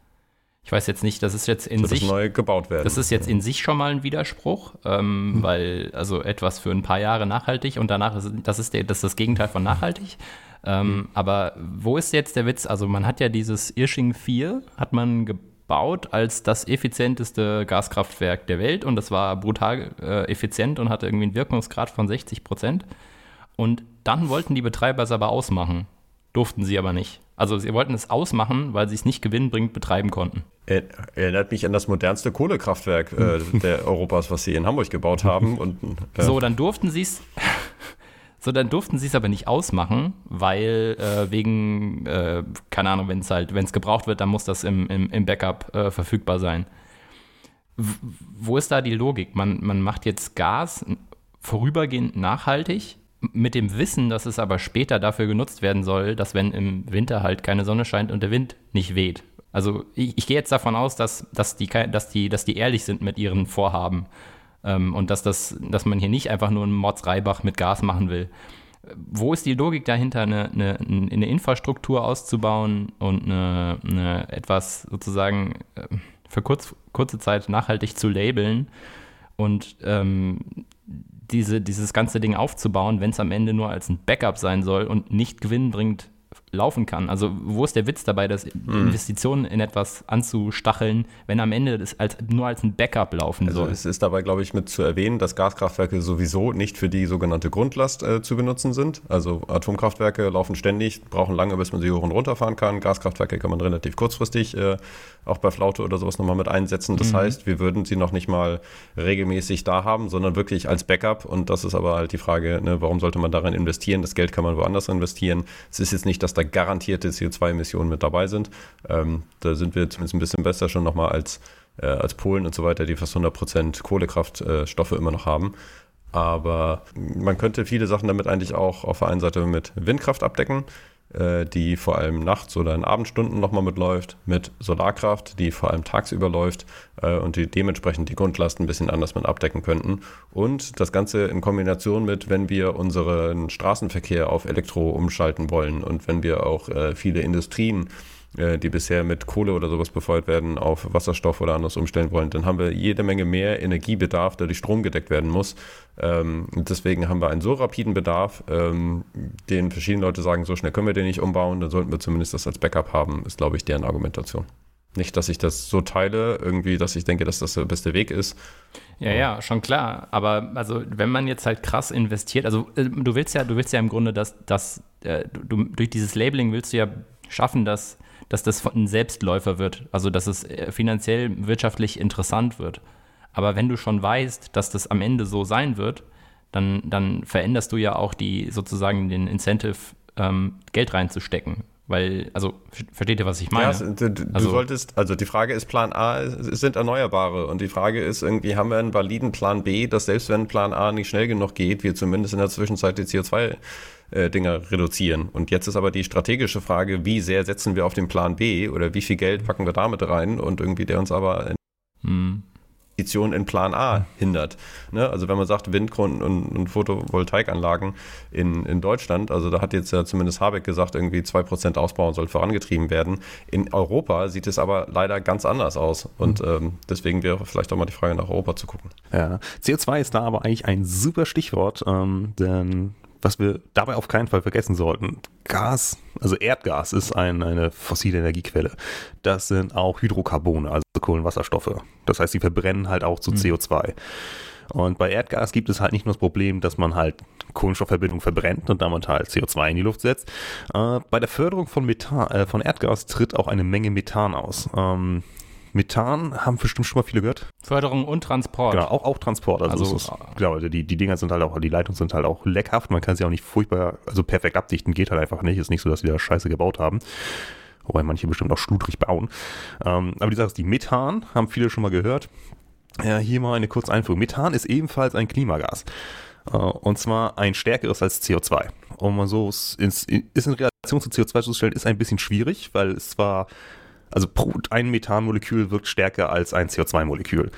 Ich weiß jetzt nicht, das ist jetzt in sich neu gebaut werden. Das ist jetzt in sich schon mal ein Widerspruch, ähm, hm. weil also etwas für ein paar Jahre nachhaltig und danach ist das ist, der, das, ist das Gegenteil von nachhaltig. Ähm, hm. Aber wo ist jetzt der Witz? Also man hat ja dieses Irsching 4 hat man gebaut als das effizienteste Gaskraftwerk der Welt und das war brutal äh, effizient und hatte irgendwie einen Wirkungsgrad von 60 Prozent. Und dann wollten die Betreiber es aber ausmachen, durften sie aber nicht. Also sie wollten es ausmachen, weil sie es nicht gewinnbringend betreiben konnten. Erinnert mich an das modernste Kohlekraftwerk äh, [LAUGHS] der Europas, was sie in Hamburg gebaut haben. Und, äh so, dann durften sie es. So, dann durften sie es aber nicht ausmachen, weil äh, wegen, äh, keine Ahnung, wenn es halt, wenn es gebraucht wird, dann muss das im, im, im Backup äh, verfügbar sein. W wo ist da die Logik? Man, man macht jetzt Gas vorübergehend nachhaltig, mit dem Wissen, dass es aber später dafür genutzt werden soll, dass wenn im Winter halt keine Sonne scheint und der Wind nicht weht. Also ich, ich gehe jetzt davon aus, dass, dass, die, dass, die, dass die ehrlich sind mit ihren Vorhaben ähm, und dass, das, dass man hier nicht einfach nur einen Mods Reibach mit Gas machen will. Wo ist die Logik dahinter, eine, eine, eine Infrastruktur auszubauen und eine, eine etwas sozusagen äh, für kurz, kurze Zeit nachhaltig zu labeln und ähm, diese, dieses ganze Ding aufzubauen, wenn es am Ende nur als ein Backup sein soll und nicht gewinnbringend laufen kann. Also wo ist der Witz dabei, dass hm. Investitionen in etwas anzustacheln, wenn am Ende das als, nur als ein Backup laufen also soll? Es ist dabei, glaube ich, mit zu erwähnen, dass Gaskraftwerke sowieso nicht für die sogenannte Grundlast äh, zu benutzen sind. Also Atomkraftwerke laufen ständig, brauchen lange, bis man sie hoch und runter fahren kann. Gaskraftwerke kann man relativ kurzfristig äh, auch bei Flaute oder sowas nochmal mit einsetzen. Das mhm. heißt, wir würden sie noch nicht mal regelmäßig da haben, sondern wirklich als Backup. Und das ist aber halt die Frage, ne, warum sollte man daran investieren? Das Geld kann man woanders investieren. Es ist jetzt nicht, dass da garantierte CO2-Emissionen mit dabei sind. Ähm, da sind wir zumindest ein bisschen besser schon nochmal als, äh, als Polen und so weiter, die fast 100% Kohlekraftstoffe immer noch haben. Aber man könnte viele Sachen damit eigentlich auch auf der einen Seite mit Windkraft abdecken. Äh, die vor allem nachts oder in Abendstunden nochmal mitläuft, mit Solarkraft, die vor allem tagsüber läuft äh, und die dementsprechend die Grundlast ein bisschen anders mit abdecken könnten. Und das Ganze in Kombination mit, wenn wir unseren Straßenverkehr auf Elektro umschalten wollen und wenn wir auch äh, viele Industrien äh, die bisher mit Kohle oder sowas befeuert werden, auf Wasserstoff oder anders umstellen wollen, dann haben wir jede Menge mehr Energiebedarf, der durch Strom gedeckt werden muss. Ähm, deswegen haben wir einen so rapiden Bedarf, ähm, den verschiedene Leute sagen, so schnell können wir den nicht umbauen, dann sollten wir zumindest das als Backup haben, ist, glaube ich, deren Argumentation. Nicht, dass ich das so teile, irgendwie, dass ich denke, dass das der beste Weg ist. Ja, ja, schon klar. Aber also, wenn man jetzt halt krass investiert, also äh, du willst ja, du willst ja im Grunde, dass, dass äh, du durch dieses Labeling willst du ja schaffen, dass dass das ein Selbstläufer wird, also dass es äh, finanziell wirtschaftlich interessant wird. Aber wenn du schon weißt, dass das am Ende so sein wird, dann, dann veränderst du ja auch die sozusagen den Incentive, ähm, Geld reinzustecken. Weil, also, versteht ihr, was ich meine? Ja, du, du also, solltest, also die Frage ist, Plan A sind Erneuerbare und die Frage ist irgendwie, haben wir einen validen Plan B, dass selbst wenn Plan A nicht schnell genug geht, wir zumindest in der Zwischenzeit die CO2 äh, Dinger reduzieren. Und jetzt ist aber die strategische Frage, wie sehr setzen wir auf den Plan B oder wie viel Geld packen wir damit rein und irgendwie der uns aber hm. Investitionen in Plan A hindert. Ne? Also wenn man sagt, Windgrund und, und Photovoltaikanlagen in, in Deutschland, also da hat jetzt ja zumindest Habeck gesagt, irgendwie 2% Ausbau soll vorangetrieben werden. In Europa sieht es aber leider ganz anders aus. Und mhm. ähm, deswegen wäre vielleicht auch mal die Frage nach Europa zu gucken. Ja, CO2 ist da aber eigentlich ein super Stichwort, ähm, denn was wir dabei auf keinen Fall vergessen sollten, Gas, also Erdgas ist ein, eine fossile Energiequelle. Das sind auch Hydrokarbone, also Kohlenwasserstoffe. Das heißt, sie verbrennen halt auch zu mhm. CO2. Und bei Erdgas gibt es halt nicht nur das Problem, dass man halt Kohlenstoffverbindung verbrennt und damit halt CO2 in die Luft setzt. Äh, bei der Förderung von, Methan, äh, von Erdgas tritt auch eine Menge Methan aus. Ähm, Methan haben bestimmt schon mal viele gehört. Förderung und Transport. Genau, auch, auch Transport. Also, also ist, genau, die, die Dinger sind halt auch, die Leitungen sind halt auch leckhaft. Man kann sie auch nicht furchtbar, also perfekt abdichten, geht halt einfach nicht. Ist nicht so, dass sie da Scheiße gebaut haben. Wobei manche bestimmt auch schludrig bauen. Ähm, aber die Sache ist, die Methan haben viele schon mal gehört. Ja, hier mal eine kurze Einführung. Methan ist ebenfalls ein Klimagas. Uh, und zwar ein stärkeres als CO2. Um mal so ist in Relation zu CO2 zu stellen, ist ein bisschen schwierig, weil es zwar also ein Methanmolekül wirkt stärker als ein CO2-Molekül.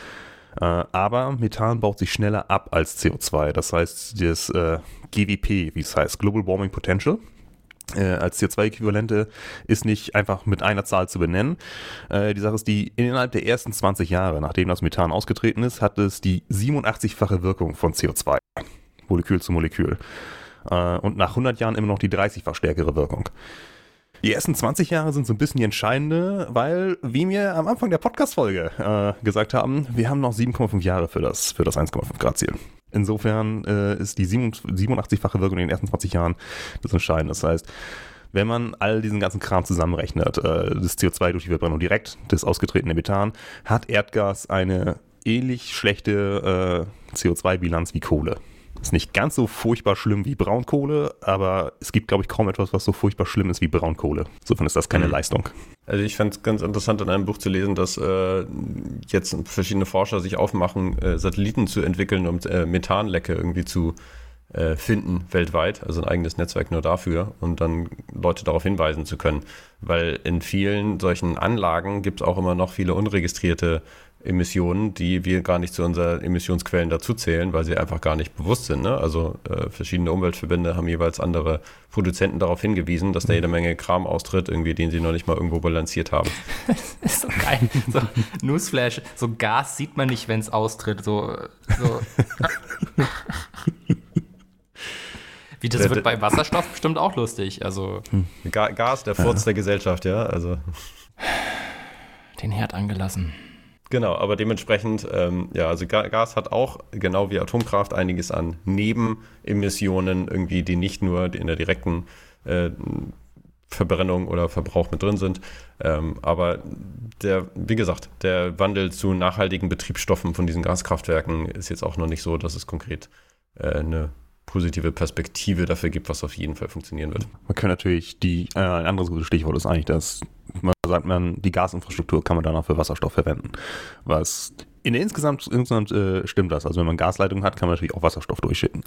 Äh, aber Methan baut sich schneller ab als CO2. Das heißt, das äh, GWP, wie es heißt, Global Warming Potential, äh, als CO2-Äquivalente ist nicht einfach mit einer Zahl zu benennen. Die Sache ist, die innerhalb der ersten 20 Jahre, nachdem das Methan ausgetreten ist, hat es die 87-fache Wirkung von CO2, Molekül zu Molekül. Und nach 100 Jahren immer noch die 30-fach stärkere Wirkung. Die ersten 20 Jahre sind so ein bisschen die entscheidende, weil, wie wir am Anfang der Podcast-Folge äh, gesagt haben, wir haben noch 7,5 Jahre für das, für das 1,5 Grad Ziel. Insofern äh, ist die 87-fache Wirkung in den ersten 20 Jahren das Entscheidende. Das heißt, wenn man all diesen ganzen Kram zusammenrechnet, äh, das CO2 durch die Verbrennung direkt, das ausgetretene Methan, hat Erdgas eine ähnlich schlechte äh, CO2-Bilanz wie Kohle. Ist nicht ganz so furchtbar schlimm wie Braunkohle, aber es gibt, glaube ich, kaum etwas, was so furchtbar schlimm ist wie Braunkohle. Insofern ist das keine mhm. Leistung. Also ich fand es ganz interessant, in einem Buch zu lesen, dass äh, jetzt verschiedene Forscher sich aufmachen, äh, Satelliten zu entwickeln, um äh, Methanlecke irgendwie zu äh, finden weltweit, also ein eigenes Netzwerk nur dafür und dann Leute darauf hinweisen zu können. Weil in vielen solchen Anlagen gibt es auch immer noch viele unregistrierte Emissionen, die wir gar nicht zu unseren Emissionsquellen dazuzählen, weil sie einfach gar nicht bewusst sind. Ne? Also äh, verschiedene Umweltverbände haben jeweils andere Produzenten darauf hingewiesen, dass da jede Menge Kram austritt, irgendwie, den sie noch nicht mal irgendwo balanciert haben. [LAUGHS] das ist so geil. So, Newsflash, so Gas sieht man nicht, wenn es austritt. So, so. [LAUGHS] Wie das wird bei Wasserstoff bestimmt auch lustig. Also Gas, der Furz der Gesellschaft, ja. Also den Herd angelassen. Genau, aber dementsprechend, ähm, ja, also Gas hat auch, genau wie Atomkraft, einiges an Nebenemissionen, irgendwie, die nicht nur in der direkten äh, Verbrennung oder Verbrauch mit drin sind. Ähm, aber der, wie gesagt, der Wandel zu nachhaltigen Betriebsstoffen von diesen Gaskraftwerken ist jetzt auch noch nicht so, dass es konkret äh, eine positive Perspektive dafür gibt, was auf jeden Fall funktionieren wird. Man kann natürlich die, äh, ein anderes gutes Stichwort ist eigentlich, dass man sagt man, die Gasinfrastruktur kann man danach für Wasserstoff verwenden. Was in insgesamt, insgesamt äh, stimmt das. Also wenn man Gasleitungen hat, kann man natürlich auch Wasserstoff durchschicken.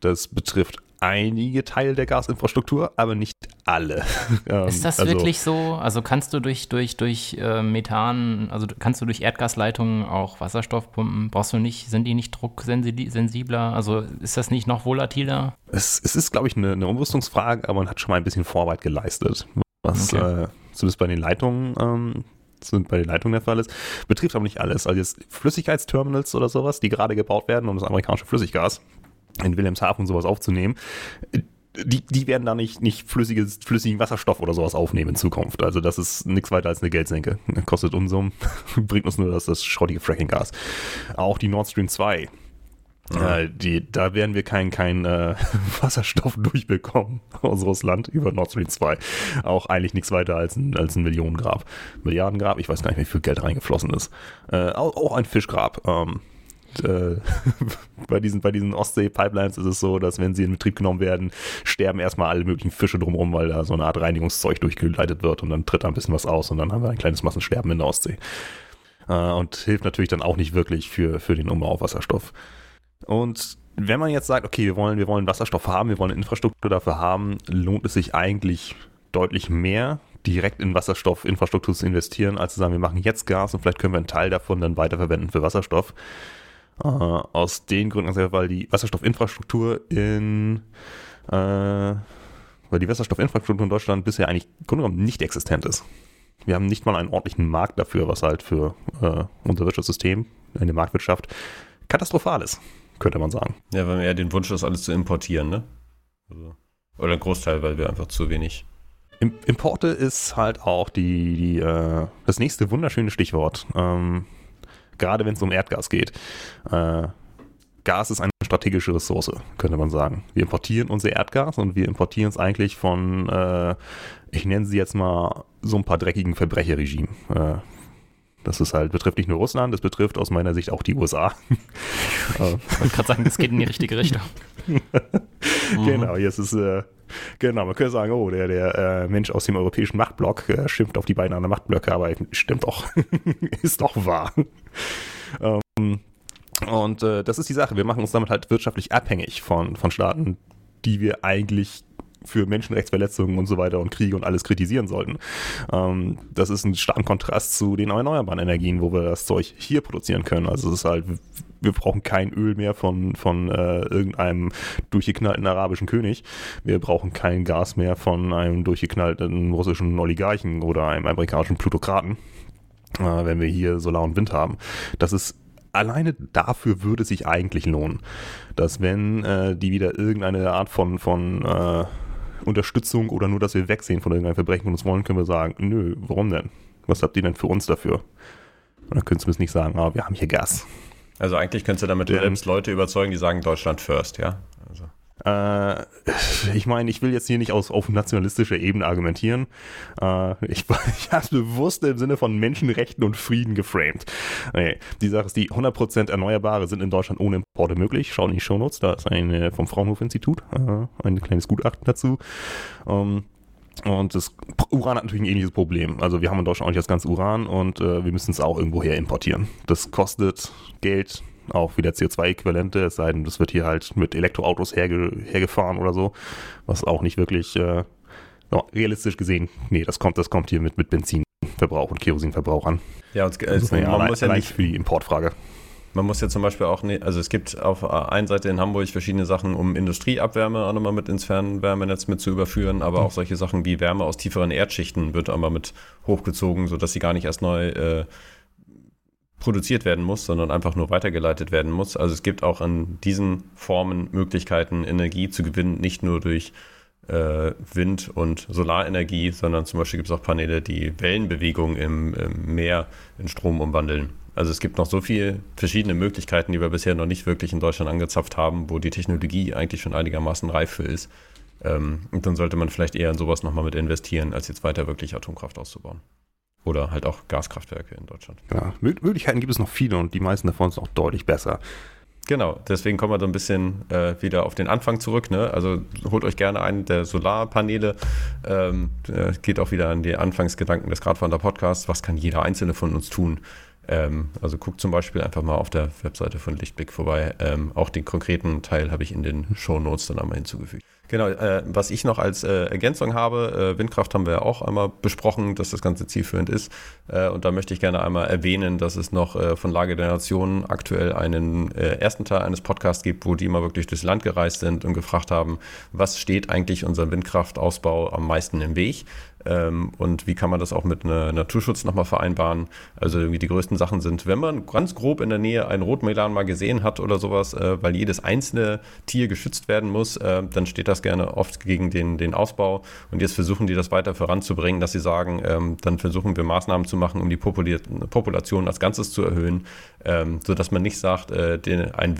Das betrifft einige Teile der Gasinfrastruktur, aber nicht alle. [LAUGHS] Ähm, ist das also, wirklich so? Also kannst du durch, durch, durch äh, Methan, also kannst du durch Erdgasleitungen auch Wasserstoff pumpen? Brauchst du nicht, sind die nicht drucksensibler? Also ist das nicht noch volatiler? Es, es ist, glaube ich, eine, eine Umrüstungsfrage, aber man hat schon mal ein bisschen Vorarbeit geleistet. Was okay. äh, zumindest bei den Leitungen ähm, sind bei den Leitungen der Fall ist, betrifft aber nicht alles. Also jetzt Flüssigkeitsterminals oder sowas, die gerade gebaut werden, um das amerikanische Flüssiggas in Wilhelmshaven sowas aufzunehmen, die, die werden da nicht, nicht flüssiges, flüssigen Wasserstoff oder sowas aufnehmen in Zukunft. Also das ist nichts weiter als eine Geldsenke. Kostet Unsummen, [LAUGHS] bringt uns nur das, das schrottige Frackinggas. Auch die Nord Stream 2 ja. Äh, die, da werden wir keinen kein, äh, [LAUGHS] Wasserstoff durchbekommen [LAUGHS] aus Russland über Nord Stream 2. Auch eigentlich nichts weiter als ein, als ein Millionengrab. Milliardengrab, ich weiß gar nicht, wie viel Geld reingeflossen ist. Äh, auch, auch, ein Fischgrab. Ähm, äh, [LAUGHS] bei diesen, bei diesen Ostsee-Pipelines ist es so, dass wenn sie in Betrieb genommen werden, sterben erstmal alle möglichen Fische drumherum, weil da so eine Art Reinigungszeug durchgeleitet wird und dann tritt da ein bisschen was aus und dann haben wir ein kleines Massensterben in der Ostsee. Äh, und hilft natürlich dann auch nicht wirklich für, für den Umbau auf Wasserstoff. Und wenn man jetzt sagt, okay, wir wollen, wir wollen Wasserstoff haben, wir wollen Infrastruktur dafür haben, lohnt es sich eigentlich deutlich mehr, direkt in Wasserstoffinfrastruktur zu investieren, als zu sagen, wir machen jetzt Gas und vielleicht können wir einen Teil davon dann weiterverwenden für Wasserstoff. Äh, aus den Gründen, weil die Wasserstoffinfrastruktur in äh, weil die Wasserstoffinfrastruktur in Deutschland bisher eigentlich im nicht existent ist. Wir haben nicht mal einen ordentlichen Markt dafür, was halt für äh, unser Wirtschaftssystem, eine Marktwirtschaft, katastrophal ist könnte man sagen. Ja, weil wir ja den Wunsch ist, alles zu importieren, ne? Also, oder ein Großteil, weil wir einfach zu wenig. Importe ist halt auch die, die äh, das nächste wunderschöne Stichwort. Ähm, gerade wenn es um Erdgas geht. Äh, Gas ist eine strategische Ressource, könnte man sagen. Wir importieren unser Erdgas und wir importieren es eigentlich von, äh, ich nenne sie jetzt mal so ein paar dreckigen Verbrecherregimen. Äh, das ist halt, betrifft nicht nur Russland, das betrifft aus meiner Sicht auch die USA. [LAUGHS] ich wollte gerade sagen, das geht in die richtige Richtung. [LAUGHS] genau, jetzt ist, äh, genau, man könnte sagen, oh, der, der äh, Mensch aus dem europäischen Machtblock äh, schimpft auf die beiden anderen Machtblöcke, aber stimmt doch, [LAUGHS] ist doch wahr. Ähm, und äh, das ist die Sache, wir machen uns damit halt wirtschaftlich abhängig von, von Staaten, die wir eigentlich für Menschenrechtsverletzungen und so weiter und Kriege und alles kritisieren sollten. Ähm, das ist ein starker Kontrast zu den erneuerbaren Energien, wo wir das Zeug hier produzieren können. Also es ist halt wir brauchen kein Öl mehr von, von äh, irgendeinem durchgeknallten arabischen König. Wir brauchen kein Gas mehr von einem durchgeknallten russischen Oligarchen oder einem amerikanischen Plutokraten, äh, wenn wir hier Solar und Wind haben. Das ist alleine dafür würde sich eigentlich lohnen, dass wenn äh, die wieder irgendeine Art von, von äh, Unterstützung oder nur, dass wir wegsehen von irgendeinem Verbrechen und uns wollen, können wir sagen, nö, warum denn? Was habt ihr denn für uns dafür? Und dann könntest du nicht sagen, ah, wir haben hier Gas. Also eigentlich könntest du damit selbst Leute überzeugen, die sagen Deutschland first, ja? Also. Äh, [LAUGHS] ich meine, ich will jetzt hier nicht aus, auf nationalistischer Ebene argumentieren. Äh, ich [LAUGHS] ich habe es bewusst im Sinne von Menschenrechten und Frieden geframed. Okay. Die Sache ist, die 100% Erneuerbare sind in Deutschland ohne Importe möglich. Schaut in die Shownotes, da ist eine vom Fraunhofer-Institut, äh, ein kleines Gutachten dazu. Ähm, und das Uran hat natürlich ein ähnliches Problem. Also wir haben in Deutschland auch nicht das ganze Uran und äh, wir müssen es auch irgendwo her importieren. Das kostet Geld, auch wieder CO2-Äquivalente, es sei denn, das wird hier halt mit Elektroautos herge hergefahren oder so, was auch nicht wirklich äh, ja, realistisch gesehen, nee, das kommt, das kommt hier mit, mit Benzinverbrauch und Kerosinverbrauch an. Ja, und, äh, ja man allein, muss ja nicht für die Importfrage. Man muss ja zum Beispiel auch, ne, also es gibt auf der einen Seite in Hamburg verschiedene Sachen, um Industrieabwärme auch nochmal mit ins Fernwärmenetz mit zu überführen, aber auch solche Sachen wie Wärme aus tieferen Erdschichten wird einmal mit hochgezogen, sodass sie gar nicht erst neu äh, produziert werden muss, sondern einfach nur weitergeleitet werden muss. Also es gibt auch an diesen Formen Möglichkeiten, Energie zu gewinnen, nicht nur durch äh, Wind- und Solarenergie, sondern zum Beispiel gibt es auch Paneele, die Wellenbewegung im, im Meer in Strom umwandeln. Also es gibt noch so viele verschiedene Möglichkeiten, die wir bisher noch nicht wirklich in Deutschland angezapft haben, wo die Technologie eigentlich schon einigermaßen reif für ist. Ähm, und dann sollte man vielleicht eher in sowas nochmal mit investieren, als jetzt weiter wirklich Atomkraft auszubauen. Oder halt auch Gaskraftwerke in Deutschland. Ja, Mö- Möglichkeiten gibt es noch viele und die meisten davon sind auch deutlich besser. Genau, deswegen kommen wir so ein bisschen äh, wieder auf den Anfang zurück. Ne? Also holt euch gerne einen der Solarpaneele. Ähm, äh, geht auch wieder an die Anfangsgedanken des Gradwander Podcasts. Was kann jeder Einzelne von uns tun? Ähm, also guckt zum Beispiel einfach mal auf der Webseite von Lichtblick vorbei. Ähm, auch den konkreten Teil habe ich in den Shownotes dann einmal hinzugefügt. Genau, äh, was ich noch als äh, Ergänzung habe, äh, Windkraft haben wir ja auch einmal besprochen, dass das Ganze zielführend ist. Äh, und da möchte ich gerne einmal erwähnen, dass es noch äh, von Lage der Nation aktuell einen äh, ersten Teil eines Podcasts gibt, wo die mal wirklich durchs Land gereist sind und gefragt haben, was steht eigentlich unserem Windkraftausbau am meisten im Weg? Ähm, und wie kann man das auch mit einer Naturschutz nochmal vereinbaren? Also irgendwie die größten Sachen sind, wenn man ganz grob in der Nähe einen Rotmelan mal gesehen hat oder sowas, äh, weil jedes einzelne Tier geschützt werden muss, äh, dann steht das gerne oft gegen den, den Ausbau. Und jetzt versuchen die das weiter voranzubringen, dass sie sagen, ähm, dann versuchen wir Maßnahmen zu machen, um die Popul Population als Ganzes zu erhöhen, ähm, sodass man nicht sagt, äh, den, ein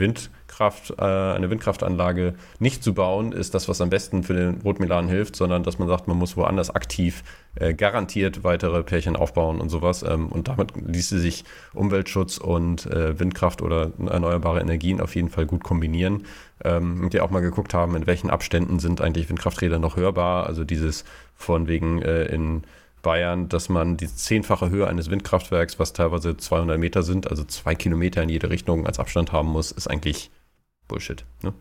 Windkraft, äh, eine Windkraftanlage nicht zu bauen, ist das, was am besten für den Rotmelan hilft, sondern dass man sagt, man muss woanders aktiv äh, garantiert weitere Pärchen aufbauen und sowas. Ähm, und damit ließe sich Umweltschutz und äh, Windkraft oder erneuerbare Energien auf jeden Fall gut kombinieren. Ähm, und die auch mal geguckt haben, in welchen Abständen sind eigentlich Windkrafträder noch hörbar. Also dieses von wegen äh, in Bayern, dass man die zehnfache Höhe eines Windkraftwerks, was teilweise 200 Meter sind, also zwei Kilometer in jede Richtung als Abstand haben muss, ist eigentlich Bullshit. Ne?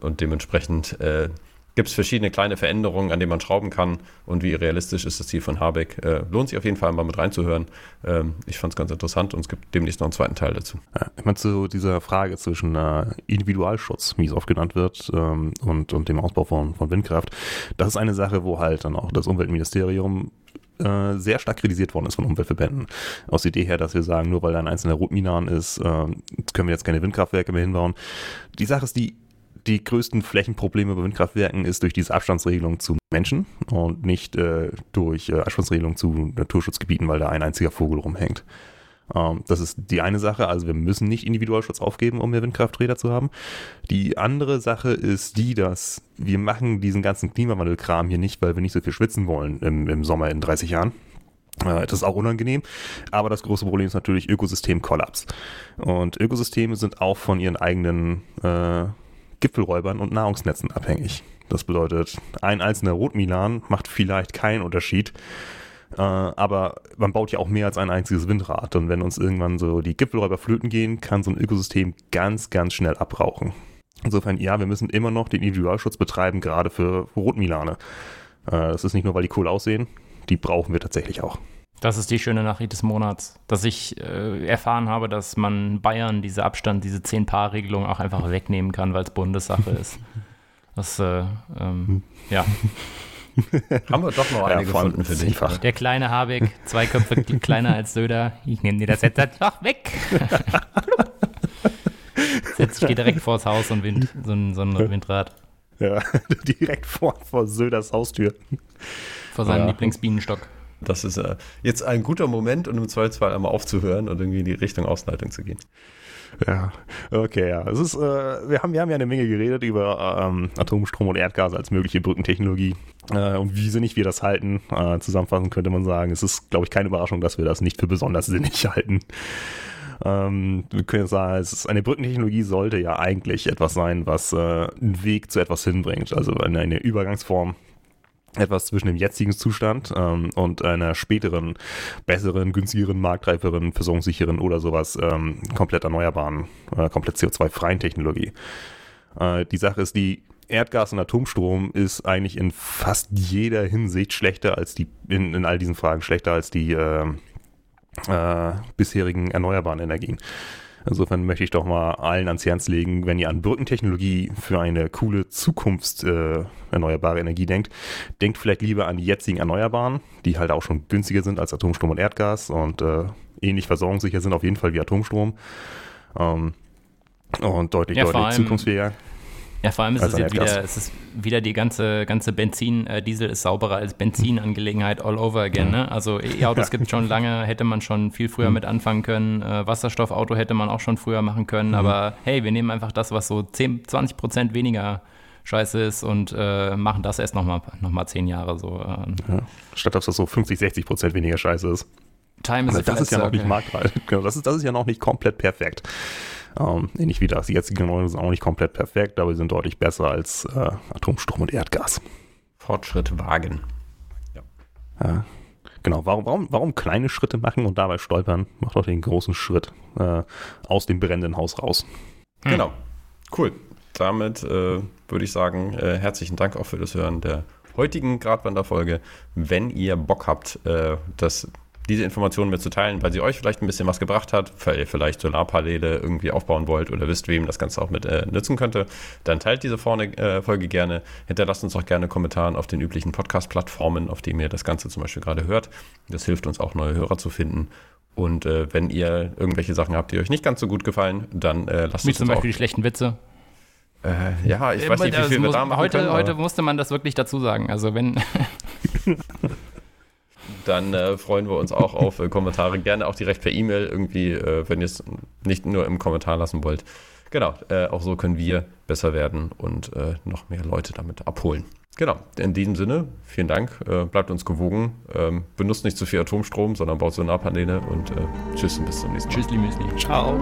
Und dementsprechend äh, gibt es verschiedene kleine Veränderungen, an denen man schrauben kann. Und wie realistisch ist das Ziel von Habeck? Äh, lohnt sich auf jeden Fall mal mit reinzuhören. Ähm, ich fand es ganz interessant und es gibt demnächst noch einen zweiten Teil dazu. Ich meine, zu dieser Frage zwischen äh, Individualschutz, wie es oft genannt wird, ähm, und, und dem Ausbau von, von Windkraft, das ist eine Sache, wo halt dann auch das Umweltministerium äh, sehr stark kritisiert worden ist von Umweltverbänden. Aus der Idee her, dass wir sagen, nur weil da ein einzelner Rotminan ist, äh, können wir jetzt keine Windkraftwerke mehr hinbauen. Die Sache ist, die, die größten Flächenprobleme bei Windkraftwerken ist durch diese Abstandsregelung zu Menschen und nicht äh, durch äh, Abstandsregelung zu Naturschutzgebieten, weil da ein einziger Vogel rumhängt. Ähm, das ist die eine Sache, also wir müssen nicht Individualschutz aufgeben, um mehr Windkrafträder zu haben. Die andere Sache ist die, dass wir machen diesen ganzen Klimawandelkram hier nicht, weil wir nicht so viel schwitzen wollen im, im Sommer in 30 Jahren. Äh, Das ist auch unangenehm, aber das große Problem ist natürlich Ökosystemkollaps. Und Ökosysteme sind auch von ihren eigenen äh, Gipfelräubern und Nahrungsnetzen abhängig. Das bedeutet, ein einzelner Rotmilan macht vielleicht keinen Unterschied, äh, aber man baut ja auch mehr als ein einziges Windrad. Und wenn uns irgendwann so die Gipfelräuber flöten gehen, kann so ein Ökosystem ganz, ganz schnell abrauchen. Insofern, ja, wir müssen immer noch den Individualschutz betreiben, gerade für Rotmilane. Äh, das ist nicht nur, weil die cool aussehen, die brauchen wir tatsächlich auch. Das ist die schöne Nachricht des Monats, dass ich äh, erfahren habe, dass man Bayern diese Abstand, diese 10-Paar-Regelung auch einfach wegnehmen kann, weil es Bundessache ist. [LAUGHS] Das, äh, ähm, ja. [LAUGHS] [LAUGHS] Haben wir doch noch eine ja, gefunden für dich. Der kleine Habeck, zwei Köpfe kleiner als Söder. Ich nehme dir das jetzt einfach weg. [LAUGHS] Setzt sich direkt vors Haus und Wind, so ein, so ein Windrad. Ja, [LAUGHS] direkt vor, vor Söders Haustür. Vor seinem ja. Lieblingsbienenstock. Das ist äh, jetzt ein guter Moment, um im Zweifelsfall einmal aufzuhören und irgendwie in die Richtung Ausleitung zu gehen. Ja, okay, ja. Es ist, äh, wir, haben, wir haben ja eine Menge geredet über ähm, Atomstrom und Erdgas als mögliche Brückentechnologie äh, und wie sinnig wir das halten. Äh, zusammenfassend könnte man sagen, es ist, glaube ich, keine Überraschung, dass wir das nicht für besonders sinnig [LAUGHS] halten. Ähm, wir können sagen, es ist, eine Brückentechnologie sollte ja eigentlich etwas sein, was äh, einen Weg zu etwas hinbringt, also eine, eine Übergangsform etwas zwischen dem jetzigen Zustand ähm, und einer späteren, besseren, günstigeren, marktreiferen, versorgungssicheren oder sowas ähm, komplett erneuerbaren, äh, komplett CO2-freien Technologie. Äh, die Sache ist, die Erdgas und Atomstrom ist eigentlich in fast jeder Hinsicht schlechter als die, in, in all diesen Fragen schlechter als die äh, äh bisherigen erneuerbaren Energien. Insofern möchte ich doch mal allen ans Herz legen, wenn ihr an Brückentechnologie für eine coole Zukunft äh, erneuerbare Energie denkt, denkt vielleicht lieber an die jetzigen Erneuerbaren, die halt auch schon günstiger sind als Atomstrom und Erdgas und äh, ähnlich versorgungssicher sind auf jeden Fall wie Atomstrom. Ähm, und deutlich, ja, deutlich zukunftsfähiger. Ja, vor allem ist es jetzt wieder, es ist wieder die ganze, ganze Benzin, äh, Diesel ist sauberer als Benzin-Angelegenheit all over again. Ne? Also E-Autos [LAUGHS] gibt es schon lange, hätte man schon viel früher mhm. mit anfangen können. Äh, Wasserstoffauto hätte man auch schon früher machen können. Mhm. Aber hey, wir nehmen einfach das, was so 10, 20 Prozent weniger scheiße ist und äh, machen das erst nochmal noch mal zehn Jahre so. Ähm. Ja, statt dass das so 50, 60 Prozent weniger scheiße ist. Time is also das ist ja noch nicht marktreif. [LAUGHS] Genau, das ist, das ist ja noch nicht komplett perfekt. Ähm, ähnlich wie das jetzige Neue sind auch nicht komplett perfekt, aber sie sind deutlich besser als äh, Atomstrom und Erdgas. Fortschritt wagen. Ja. ja. Genau, warum, warum, warum kleine Schritte machen und dabei stolpern? Macht doch den großen Schritt äh, aus dem brennenden Haus raus. Hm. Genau, cool. Damit äh, würde ich sagen, äh, herzlichen Dank auch für das Hören der heutigen Gradwanderfolge. Wenn ihr Bock habt, äh, das diese Informationen mitzuteilen, weil sie euch vielleicht ein bisschen was gebracht hat, weil ihr vielleicht Solarpaneele irgendwie aufbauen wollt oder wisst, wem das Ganze auch mit äh, nützen könnte, dann teilt diese vorne, äh, Folge gerne. Hinterlasst uns auch gerne Kommentare auf den üblichen Podcast-Plattformen, auf denen ihr das Ganze zum Beispiel gerade hört. Das hilft uns auch, neue Hörer zu finden. Und äh, wenn ihr irgendwelche Sachen habt, die euch nicht ganz so gut gefallen, dann äh, lasst Wie uns zum Beispiel die schlechten Witze. Äh, ja, ich weiß nicht, wie viel wir da machen heute, können, heute musste man das wirklich dazu sagen. Also wenn [LAUGHS] dann äh, freuen wir uns auch auf äh, Kommentare. Gerne auch direkt per E-Mail irgendwie, äh, wenn ihr es nicht nur im Kommentar lassen wollt. Genau, äh, auch so können wir besser werden und äh, noch mehr Leute damit abholen. Genau, in diesem Sinne, vielen Dank, äh, bleibt uns gewogen, ähm, benutzt nicht zu viel Atomstrom, sondern baut Solarpaneele und tschüss und bis zum nächsten Mal. Tschüss, Müsli. Ciao.